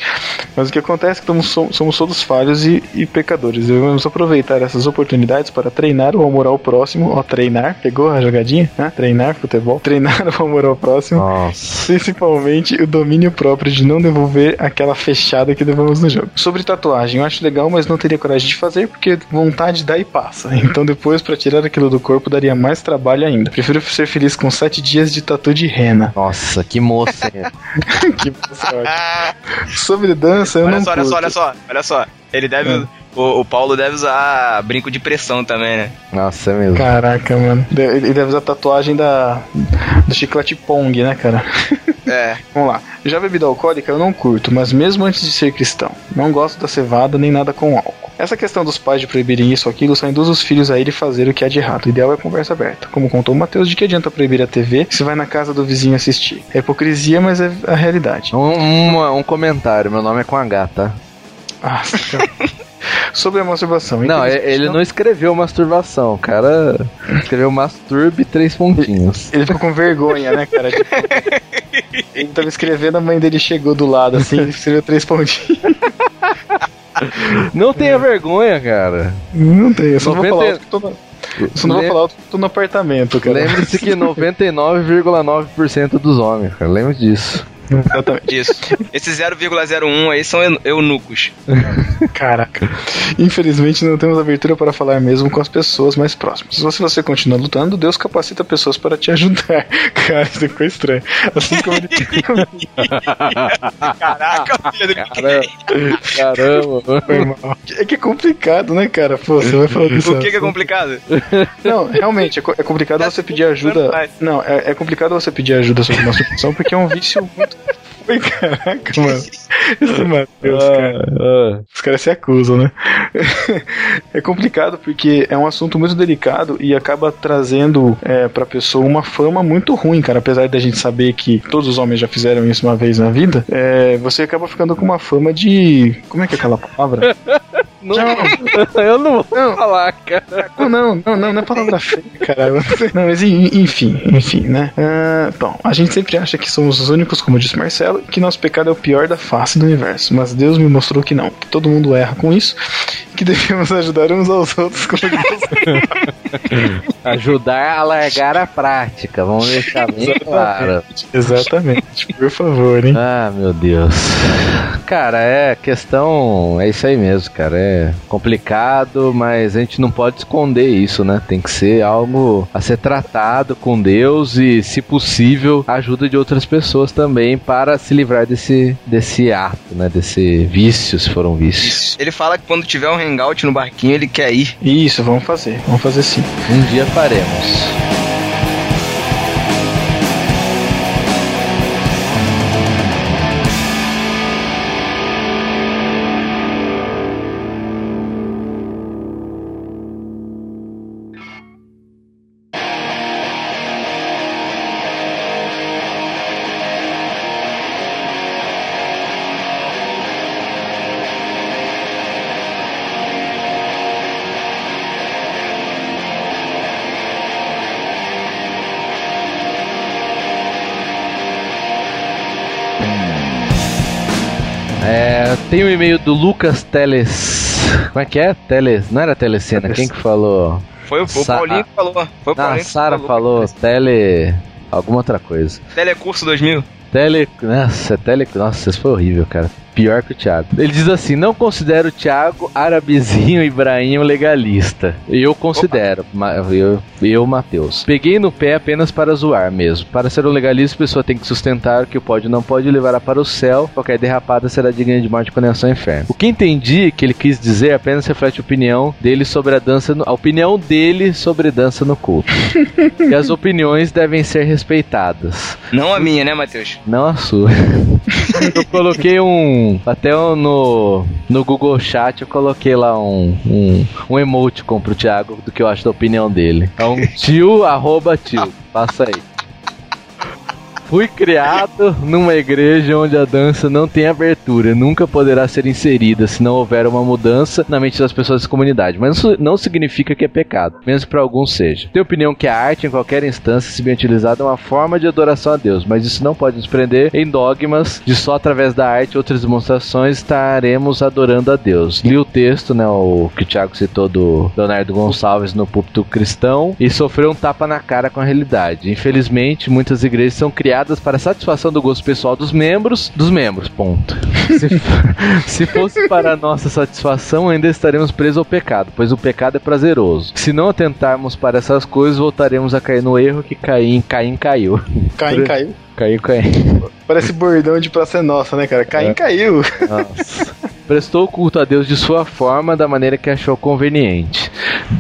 Mas o que acontece é que somos, somos todos falhos e, e pecadores. Devemos aproveitar essas oportunidades para treinar o amor ao próximo. Ó, treinar, pegou a jogadinha? Né? Treinar futebol. Treinar o amor ao próximo. Nossa. Principalmente o domínio próprio de não devolver aquela fechada que levamos no jogo. Sobre tatuagem, eu acho legal, mas não teria coragem de fazer porque vontade dá e passa. Então depois, para tirar aquilo do corpo, daria mais trabalho ainda. Prefiro ser feliz com sete dias de tatu de rena. Nossa, que moça. <laughs> que moça. Sobre dança, eu olha não só, Olha só, olha só, olha só. Ele deve... É. O, o, Paulo deve usar brinco de pressão também, né? Nossa, é mesmo. Caraca, mano. Ele deve usar tatuagem da do chiclete Pong, né, cara? <laughs> É. Vamos lá. Já bebida alcoólica eu não curto, mas mesmo antes de ser cristão. Não gosto da cevada nem nada com álcool. Essa questão dos pais de proibirem isso ou aquilo só induz os filhos a irem fazer o que há de errado. O ideal é conversa aberta. Como contou o Matheus, de que adianta proibir a TV se vai na casa do vizinho assistir? É hipocrisia, mas é a realidade. Um, um, um comentário, meu nome é com H, tá? Ah, <laughs> Sobre a masturbação. Não, ele não escreveu masturbação, o cara escreveu masturbe três pontinhos. Ele ficou com vergonha, né, cara? Tipo, ele tava escrevendo, a mãe dele chegou do lado assim, ele escreveu três pontinhos. Não tenha vergonha, cara. Não eu só 90... não vou falar que tô no... Só não vou falar alto que tô no apartamento, cara. Lembre-se que 99,9% dos homens, cara. Lembre disso. Exatamente. Isso. Esses 0,01 aí são eunucos. <laughs> Caraca. Infelizmente não temos abertura para falar mesmo com as pessoas mais próximas. Se você continua lutando, Deus capacita pessoas para te ajudar. <laughs> Cara, isso ficou estranho. Assim como ele. Caraca, filho do Caramba, Foi mal. É que é complicado, né, cara? Pô, você vai falar disso. O que, que é complicado? Não, realmente, é, é complicado você pedir ajuda. Não, é, é complicado você pedir ajuda sobre masturbação porque é um vício muito caraca, mano. Esse Matheus, ah, cara. Ah. Os caras se acusam, né? <laughs> é complicado porque é um assunto muito delicado e acaba trazendo é, pra pessoa uma fama muito ruim, cara. Apesar da gente saber que todos os homens já fizeram isso uma vez na vida, é, você acaba ficando com uma fama de. Como é que é aquela palavra? <laughs> Não, <laughs> eu não vou não. falar, cara. Não, não, não, não, não é palavra feia, cara. Não, mas enfim, enfim, né? Uh, bom, a gente sempre acha que somos os únicos, como disse Marcelo, que nosso pecado é o pior da face do universo. Mas Deus me mostrou que não, que todo mundo erra com isso, que devemos ajudar uns aos outros como <laughs> Ajudar a largar a prática, vamos deixar bem Exatamente. claro. Exatamente, por favor, hein? Ah, meu Deus. Cara, é questão. É isso aí mesmo, cara. É complicado, mas a gente não pode esconder isso, né? Tem que ser algo a ser tratado com Deus e, se possível, ajuda de outras pessoas também para se livrar desse, desse ato, né? Desse vício, se for um vício. Ele fala que quando tiver um hangout no barquinho, ele quer ir. Isso, vamos fazer. Vamos fazer sim. Um dia faremos. Tem o um e-mail do Lucas Teles. Como é que é? Teles. Não era Telecena. Quem que falou? Foi o, Sa Paulinho que falou. Foi o Paulinho a Sara falou. falou tele. Alguma outra coisa. Telecurso 2000. Tele. Nossa, tele. Nossa, isso foi horrível, cara. Pior que o Thiago. Ele diz assim: não considero o Thiago Arabizinho Ibrahim legalista. Eu considero, eu, eu, Matheus. Peguei no pé apenas para zoar mesmo. Para ser um legalista, a pessoa tem que sustentar que o pode não pode levar para o céu. Qualquer derrapada será digna de morte e condenação ao inferno. O que entendi que ele quis dizer apenas reflete a opinião dele sobre a dança, no, a opinião dele sobre dança no culto. <laughs> e as opiniões devem ser respeitadas. Não a minha, né, Matheus? Não a sua. <laughs> eu coloquei um até no, no Google Chat eu coloquei lá um, um, um emoticon pro Thiago do que eu acho da opinião dele. É um <laughs> tio arroba tio. Passa aí. Fui criado numa igreja onde a dança não tem abertura, nunca poderá ser inserida se não houver uma mudança na mente das pessoas da comunidade. Mas isso não significa que é pecado, mesmo para alguns seja. Tenho opinião que a arte, em qualquer instância, se bem utilizada, é uma forma de adoração a Deus, mas isso não pode nos prender em dogmas de só através da arte e outras demonstrações estaremos adorando a Deus. Li o texto, né, o que o Thiago citou do Leonardo Gonçalves no púlpito cristão e sofreu um tapa na cara com a realidade. Infelizmente, muitas igrejas são criadas criadas para satisfação do gosto pessoal dos membros, dos membros, ponto. se, <laughs> se fosse para nossa satisfação, ainda estaremos presos ao pecado, pois o pecado é prazeroso. Se não atentarmos para essas coisas, voltaremos a cair no erro que Caim, Caim caiu. Caim caiu? Caiu, caiu. Parece bordão de Praça Nossa, né, cara? Caim é. caiu. Nossa. prestou culto a Deus de sua forma, da maneira que achou conveniente.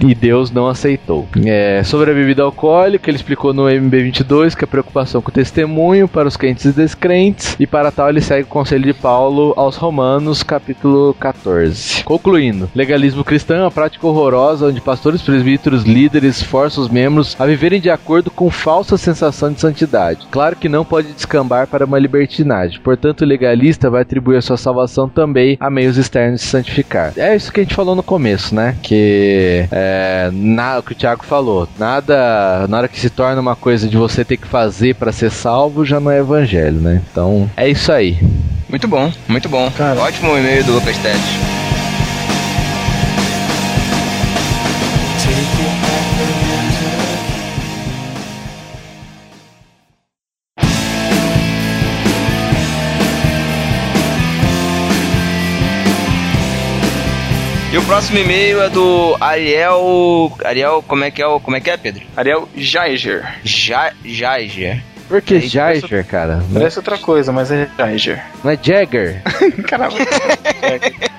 E Deus não aceitou. É, sobre a bebida alcoólica, ele explicou no MB22 que a preocupação com o testemunho para os crentes e descrentes, e para tal ele segue o conselho de Paulo aos Romanos, capítulo 14. Concluindo, legalismo cristão é uma prática horrorosa onde pastores, presbíteros, líderes forçam os membros a viverem de acordo com falsa sensação de santidade. Claro que não pode descambar para uma libertinagem, portanto o legalista vai atribuir a sua salvação também a meios externos de santificar. É isso que a gente falou no começo, né? Que é, na, o que o Thiago falou, nada, na hora que se torna uma coisa de você ter que fazer para ser salvo, já não é evangelho, né? Então, é isso aí. Muito bom, muito bom. Cara. Ótimo e-mail do Lucas Teles. Próximo e-mail é do Ariel. Ariel, como é que é, como é, que é Pedro? Ariel Jaiger. Ja, Jaiger. Por que Jaiger, cara? Parece outra coisa, mas é Jaiger. Não é Jagger? <laughs> Caramba.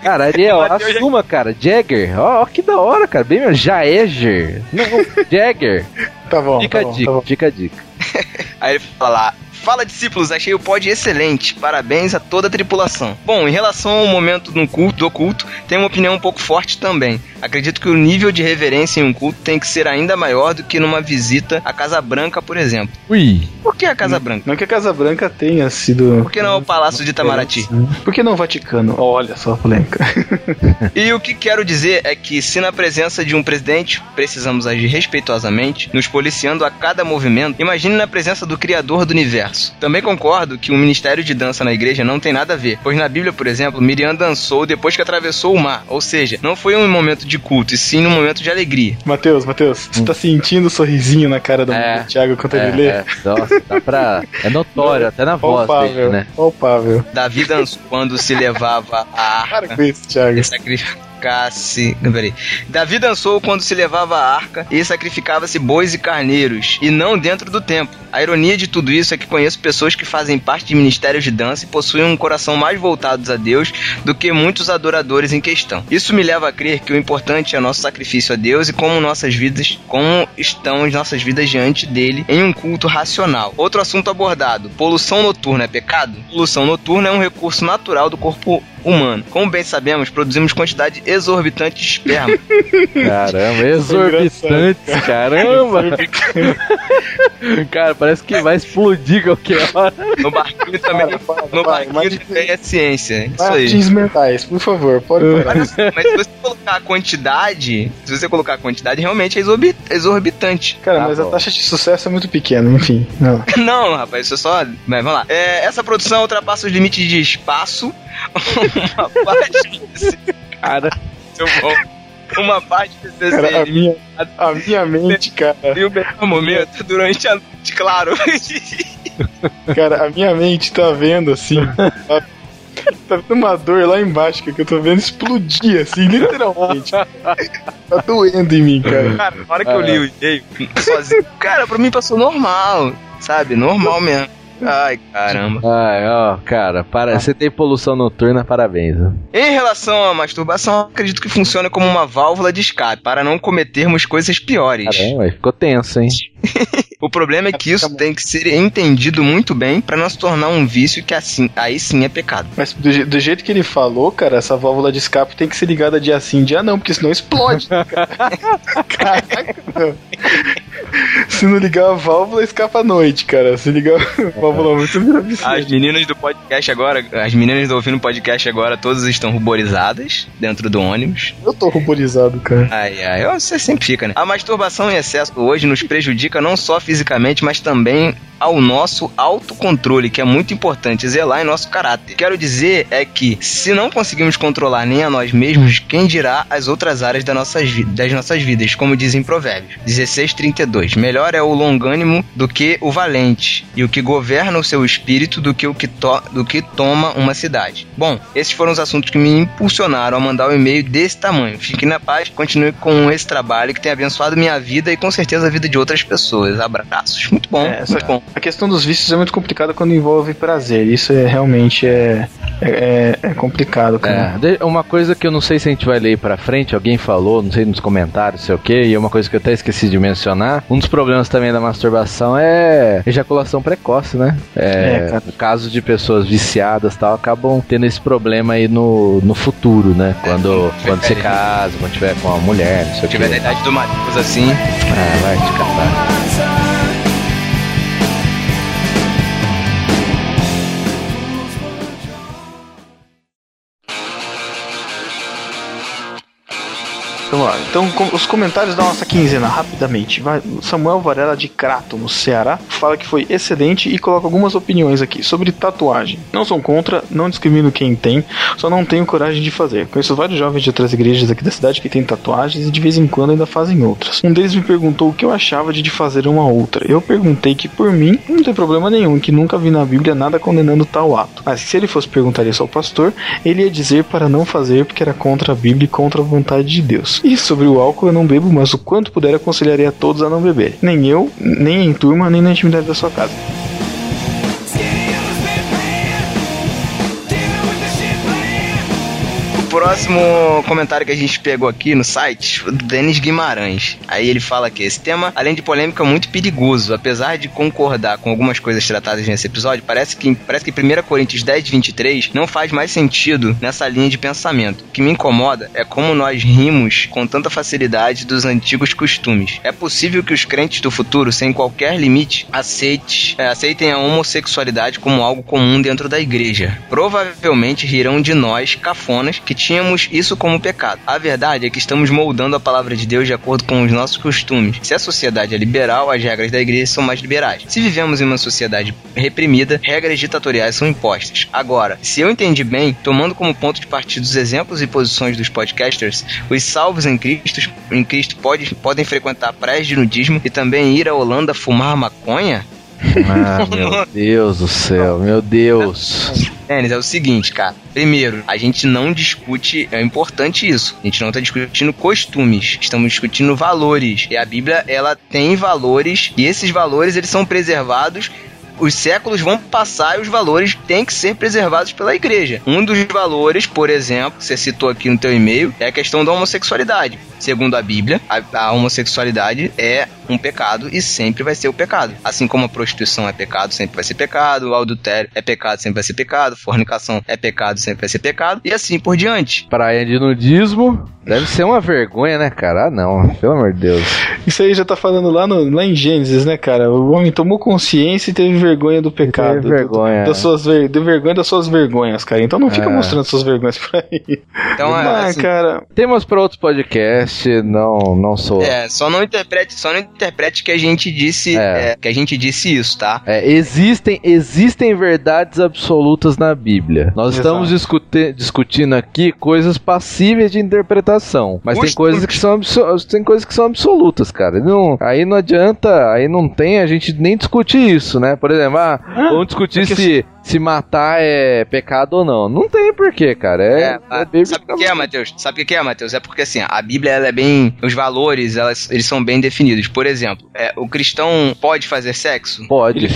cara, Ariel, assuma, cara. Jagger. Ó, oh, que da hora, cara. Bem, Jaeger. Não, Jagger. Tá bom. Fica tá a dica, tá fica a dica. <laughs> Aí ele fala Fala discípulos, achei o pod excelente. Parabéns a toda a tripulação. Bom, em relação ao momento no culto, do culto, tenho uma opinião um pouco forte também. Acredito que o nível de reverência em um culto tem que ser ainda maior do que numa visita à Casa Branca, por exemplo. Ui. Por que a Casa Branca? Não que a Casa Branca tenha sido. Por que não o Palácio de Itamaraty? Por que não o Vaticano? Olha só a polêmica. <laughs> e o que quero dizer é que, se na presença de um presidente precisamos agir respeitosamente, nos policiando a cada movimento, imagine na presença do Criador do universo. Também concordo que o ministério de dança na igreja não tem nada a ver, pois na Bíblia, por exemplo, Miriam dançou depois que atravessou o mar, ou seja, não foi um momento de culto, e sim um momento de alegria. Mateus, Mateus, você tá sentindo o sorrisinho na cara do é, Thiago quando é, ele lê? É, nossa, dá pra... É notório, até na voz palpável, dele, né? Palpável. Davi dançou quando se levava a Para com isso, Thiago sacrificasse. <laughs> Peraí. Davi dançou quando se levava a arca e sacrificava-se bois e carneiros, e não dentro do templo. A ironia de tudo isso é que conheço pessoas que fazem parte de ministérios de dança e possuem um coração mais voltados a Deus do que muitos adoradores em questão. Isso me leva a crer que o importante é nosso sacrifício a Deus e como nossas vidas, como estão as nossas vidas diante dele em um culto racional. Outro assunto abordado: poluição noturna é pecado? Poluição noturna é um recurso natural do corpo humano. Como bem sabemos, produzimos quantidade exorbitante de esperma. <laughs> Caramba, exorbitante, caramba! <laughs> Cara, parece que vai explodir qualquer hora. No barquinho também, para, para, no barquinho para, também é ciência. Isso aí. mentais, por favor, pode mas, mas se você colocar a quantidade, se você colocar a quantidade, realmente é exorbitante. Cara, ah, mas bom. a taxa de sucesso é muito pequena, enfim. Não, <laughs> não rapaz, isso é só. Mas vamos lá. É, essa produção ultrapassa os limites de espaço uma parte desse cara. Uma parte desse cara, a minha, a minha mente, cara. E o melhor momento durante a noite, claro. Cara, a minha mente tá vendo assim. Tá, tá vendo uma dor lá embaixo que eu tô vendo explodir, assim, literalmente. tá doendo em mim, cara. Cara, na hora que eu li o e-mail sozinho, cara, pra mim passou normal, sabe? Normal mesmo. Ai, caramba. Ai, ó, cara, para, você tem poluição noturna, parabéns. Em relação à masturbação, acredito que funciona como uma válvula de escape para não cometermos coisas piores. Caramba, ficou tenso, hein? <laughs> o problema é que isso tem que ser entendido muito bem para não se tornar um vício que assim, aí sim é pecado. Mas do, do, jeito que ele falou, cara, essa válvula de escape tem que ser ligada dia sim, dia não, porque senão explode. <laughs> Caraca, não. Se não ligar a válvula, escapa à noite, cara. Se ligar a válvula muito vira As meninas do podcast agora, as meninas do ouvindo o podcast agora, todas estão ruborizadas dentro do ônibus. Eu tô ruborizado, cara. Ai, ai, você sempre fica, né? A masturbação em excesso hoje nos prejudica não só fisicamente, mas também ao nosso autocontrole, que é muito importante, zelar em nosso caráter. Quero dizer é que se não conseguimos controlar nem a nós mesmos, quem dirá as outras áreas das nossas, das nossas vidas, como dizem Provérbios 16:32. Melhor é o longânimo do que o valente, e o que governa o seu espírito do que o que, do que toma uma cidade. Bom, esses foram os assuntos que me impulsionaram a mandar um e-mail desse tamanho. Fique na paz, continue com esse trabalho que tem abençoado minha vida e com certeza a vida de outras pessoas. Abraços. Muito bom, é, muito bom. A questão dos vícios é muito complicada quando envolve prazer. Isso é realmente é é, é, é complicado, cara. É, uma coisa que eu não sei se a gente vai ler pra frente, alguém falou, não sei nos comentários, sei o que, e uma coisa que eu até esqueci de mencionar, um dos problemas também da masturbação é ejaculação precoce, né? É, é caso de pessoas viciadas tal, acabam tendo esse problema aí no, no futuro, né? Quando, é, quando se casa, quando tiver com uma mulher, não sei o que. tiver na idade do Matheus assim. Ah, vai te catar. Lá. Então, com, os comentários da nossa quinzena, rapidamente. Vai, Samuel Varela de Crato, no Ceará, fala que foi excelente e coloca algumas opiniões aqui sobre tatuagem. Não sou contra, não discrimino quem tem, só não tenho coragem de fazer. Conheço vários jovens de outras igrejas aqui da cidade que têm tatuagens e de vez em quando ainda fazem outras. Um deles me perguntou o que eu achava de fazer uma outra. Eu perguntei que por mim não tem problema nenhum, que nunca vi na Bíblia nada condenando tal ato. Mas se ele fosse perguntar isso ao pastor, ele ia dizer para não fazer porque era contra a Bíblia e contra a vontade de Deus. E sobre o álcool eu não bebo, mas o quanto puder aconselharia a todos a não beber. Nem eu, nem em turma, nem na intimidade da sua casa. Próximo comentário que a gente pegou aqui no site, o Denis Guimarães. Aí ele fala que esse tema, além de polêmico, é muito perigoso. Apesar de concordar com algumas coisas tratadas nesse episódio, parece que, parece que 1 Coríntios 10, 23 não faz mais sentido nessa linha de pensamento. O que me incomoda é como nós rimos com tanta facilidade dos antigos costumes. É possível que os crentes do futuro, sem qualquer limite, aceite, é, aceitem a homossexualidade como algo comum dentro da igreja. Provavelmente rirão de nós, cafonas, que tínhamos isso como pecado. A verdade é que estamos moldando a palavra de Deus de acordo com os nossos costumes. Se a sociedade é liberal, as regras da igreja são mais liberais. Se vivemos em uma sociedade reprimida, regras ditatoriais são impostas. Agora, se eu entendi bem, tomando como ponto de partida os exemplos e posições dos podcasters, os salvos em Cristo, em Cristo pode, podem frequentar praias de nudismo e também ir à Holanda fumar maconha? Ah, <laughs> meu Deus do céu, meu Deus. Denis, é o seguinte, cara. Primeiro, a gente não discute, é importante isso. A gente não está discutindo costumes, estamos discutindo valores. E a Bíblia, ela tem valores e esses valores eles são preservados os séculos vão passar e os valores têm que ser preservados pela igreja. Um dos valores, por exemplo, você citou aqui no teu e-mail, é a questão da homossexualidade. Segundo a Bíblia, a, a homossexualidade é um pecado e sempre vai ser o pecado. Assim como a prostituição é pecado, sempre vai ser pecado, o adultério é pecado, sempre vai ser pecado, fornicação é pecado, sempre vai ser pecado, e assim por diante. Praia de nudismo deve ser uma vergonha, né, cara? Ah, não, pelo amor de Deus. Isso aí já tá falando lá, no, lá em Gênesis, né, cara? O homem tomou consciência e teve vergonha do pecado. Teve vergonha. Do, das suas ver, de vergonha das suas vergonhas, cara. Então não fica é. mostrando suas vergonhas por aí. Então, ah, assim, cara. Temos para outros podcasts, não, não sou. É, só não interprete, só não interprete que a gente disse, é. É, que a gente disse isso, tá? É, existem, existem verdades absolutas na Bíblia. Nós Exato. estamos discuti discutindo aqui coisas passíveis de interpretação, mas tem coisas que são tem coisas que são absolutas, cara. Não, aí não adianta, aí não tem a gente nem discutir isso, né? Por exemplo, ah, ah vamos discutir é se se matar é pecado ou não. Não tem porquê, cara. É, é, é sabe o que é, Matheus? Sabe o que é, Matheus? É porque assim, a Bíblia ela é bem. Os valores, elas, eles são bem definidos. Por exemplo, é, o cristão pode fazer sexo? Pode. Ele,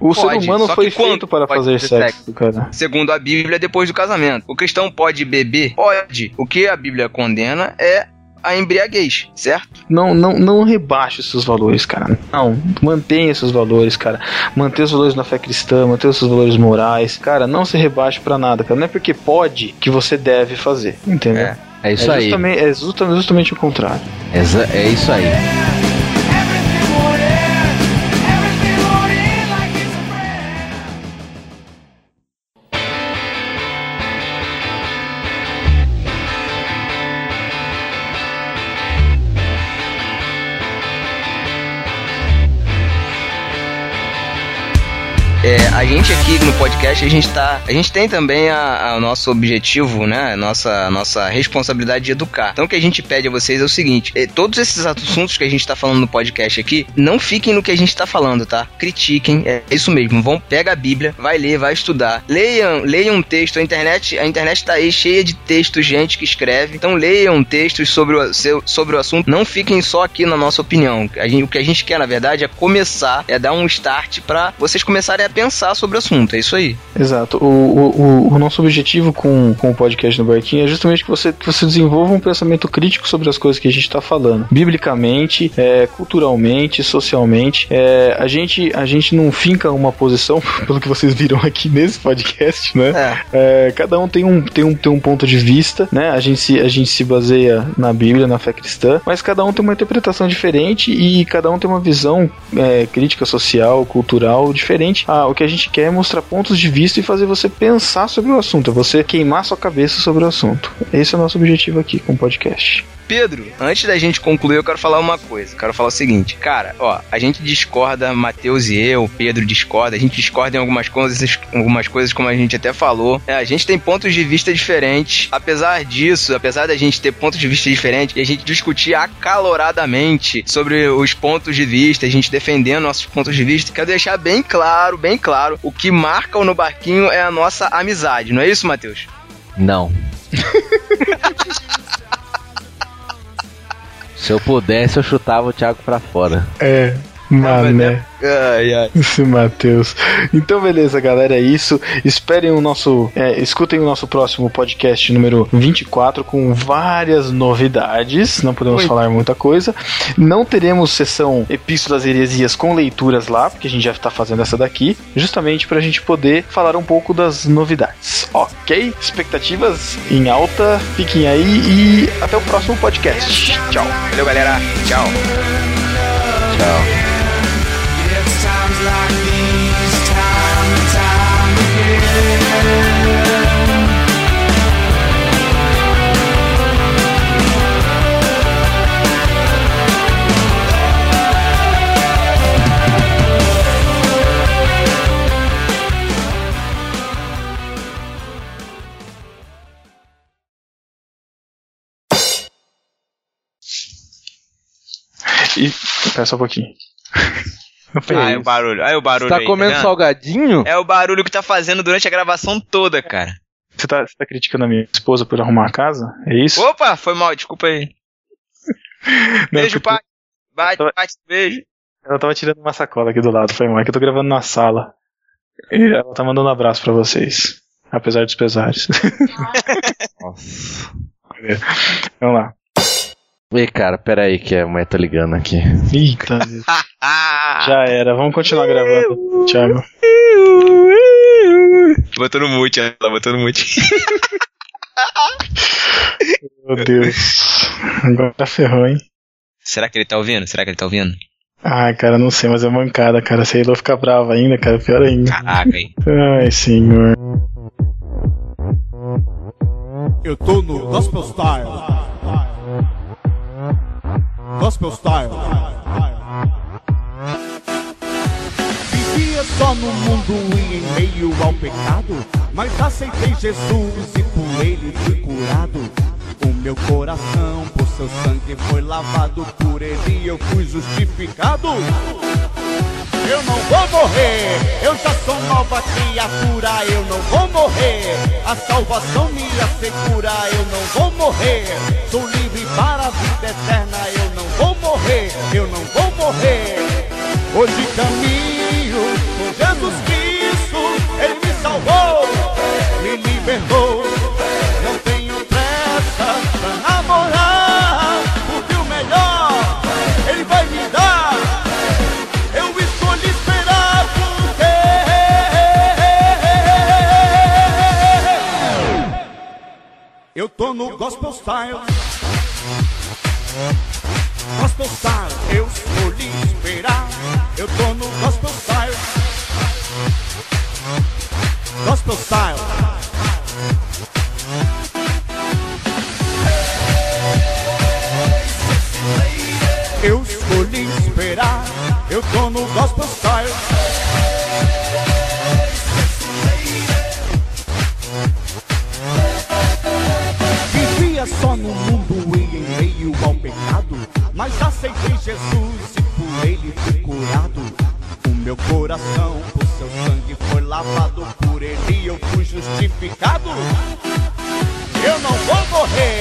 o pode, ser humano foi feito para fazer sexo, sexo, cara. Segundo a Bíblia, depois do casamento. O cristão pode beber? Pode. O que a Bíblia condena é a embriaguez, certo? Não, não, não rebaixe seus valores, cara. Não, mantenha seus valores, cara. Mantenha os valores na fé cristã, mantenha os seus valores morais. Cara, não se rebaixe para nada, cara. Não é porque pode que você deve fazer, entendeu? É, é isso é aí. É justamente, justamente o contrário. É, é isso aí. Gente aqui no podcast, a gente tá. A gente tem também a, nosso objetivo, né? Nossa, nossa responsabilidade de educar. Então o que a gente pede a vocês é o seguinte: é, todos esses assuntos que a gente tá falando no podcast aqui, não fiquem no que a gente tá falando, tá? Critiquem, é isso mesmo. Vão, pega a Bíblia, vai ler, vai estudar. Leiam, leiam um texto. A internet, a internet tá aí cheia de textos, gente que escreve. Então leiam textos sobre o, seu, sobre o assunto. Não fiquem só aqui na nossa opinião. Gente, o que a gente quer, na verdade, é começar, é dar um start para vocês começarem a pensar sobre o assunto. É isso aí. Exato. O, o, o, nosso objetivo com, com o podcast no Barquinho é justamente que você, que você desenvolva um pensamento crítico sobre as coisas que a gente está falando. Biblicamente, é, culturalmente, socialmente. É, a, gente, a gente não finca uma posição, <laughs> pelo que vocês viram aqui nesse podcast, né? É. É, cada um tem um, tem, um, tem um ponto de vista, né? A gente, se, a gente se baseia na Bíblia, na fé cristã, mas cada um tem uma interpretação diferente e cada um tem uma visão é, crítica social, cultural diferente. Ah, o que a gente quer é mostrar pontos de vista e fazer você pensar sobre o assunto, é você queimar sua cabeça sobre o assunto. Esse é o nosso objetivo aqui com o podcast. Pedro, antes da gente concluir, eu quero falar uma coisa. Quero falar o seguinte, cara, ó, a gente discorda, Matheus e eu, Pedro discorda, a gente discorda em algumas coisas, algumas coisas como a gente até falou. É, a gente tem pontos de vista diferentes. Apesar disso, apesar da gente ter pontos de vista diferentes e a gente discutir acaloradamente sobre os pontos de vista, a gente defendendo nossos pontos de vista, quero deixar bem claro, bem claro, o que marca o No Barquinho é a nossa amizade, não é isso, Matheus? Não. <laughs> Se eu pudesse, eu chutava o Thiago pra fora. É. Mané. Ai, ai. <laughs> Esse Matheus. Então, beleza, galera. É isso. Esperem o nosso. É, escutem o nosso próximo podcast número 24 com várias novidades. Não podemos Oi. falar muita coisa. Não teremos sessão Epístolas e Heresias com leituras lá, porque a gente já está fazendo essa daqui, justamente para a gente poder falar um pouco das novidades. Ok? Expectativas em alta. Fiquem aí e até o próximo podcast. Tchau. Valeu, galera. Tchau. Tchau. E. Espera só um pouquinho. <laughs> Ah, é o barulho. Aí o barulho. Você tá aí, comendo tá salgadinho? É o barulho que tá fazendo durante a gravação toda, cara. Você tá, você tá criticando a minha esposa por arrumar a casa? É isso? Opa, foi mal, desculpa aí. <laughs> beijo, pai. Bate, tava... bate, beijo. Ela tava tirando uma sacola aqui do lado, foi mal. É que eu tô gravando na sala. E ela tá mandando um abraço pra vocês. Apesar dos pesares. <laughs> Nossa. Vamos lá. Ei, cara, pera aí que a mãe tá ligando aqui. Eita, <laughs> Já era, vamos continuar gravando, Thiago. Botou no mute, ela botou no mute. <laughs> Meu Deus. Agora ferrou, hein? Será que ele tá ouvindo? Será que ele tá ouvindo? Ai, cara, não sei, mas é mancada, cara. Se ele ficar bravo ainda, cara, pior ainda. Caraca, hein? Ai, senhor. Eu tô no Gospel Style. Gospel Style. Vivia só no mundo e em meio ao pecado, mas aceitei Jesus e por ele fui curado. O meu coração, por seu sangue, foi lavado, por ele eu fui justificado. Eu não vou morrer, eu já sou nova criatura, eu não vou morrer. A salvação me assegura, eu não vou morrer. Sou livre para a vida eterna, eu morrer, eu não vou morrer. Hoje caminho com Jesus Cristo, Ele me salvou, me libertou. Não tenho pressa pra namorar, porque o melhor Ele vai me dar. Eu escolhi esperar porque eu tô no gospel style. Gospel Style, eu escolhi esperar. Eu tô no Gospel Style. Gospel Style. Eu escolhi esperar. Eu tô no Gospel Style. Aceitei Jesus e por ele fui curado. O meu coração, por seu sangue, foi lavado. Por ele eu fui justificado. Eu não vou morrer,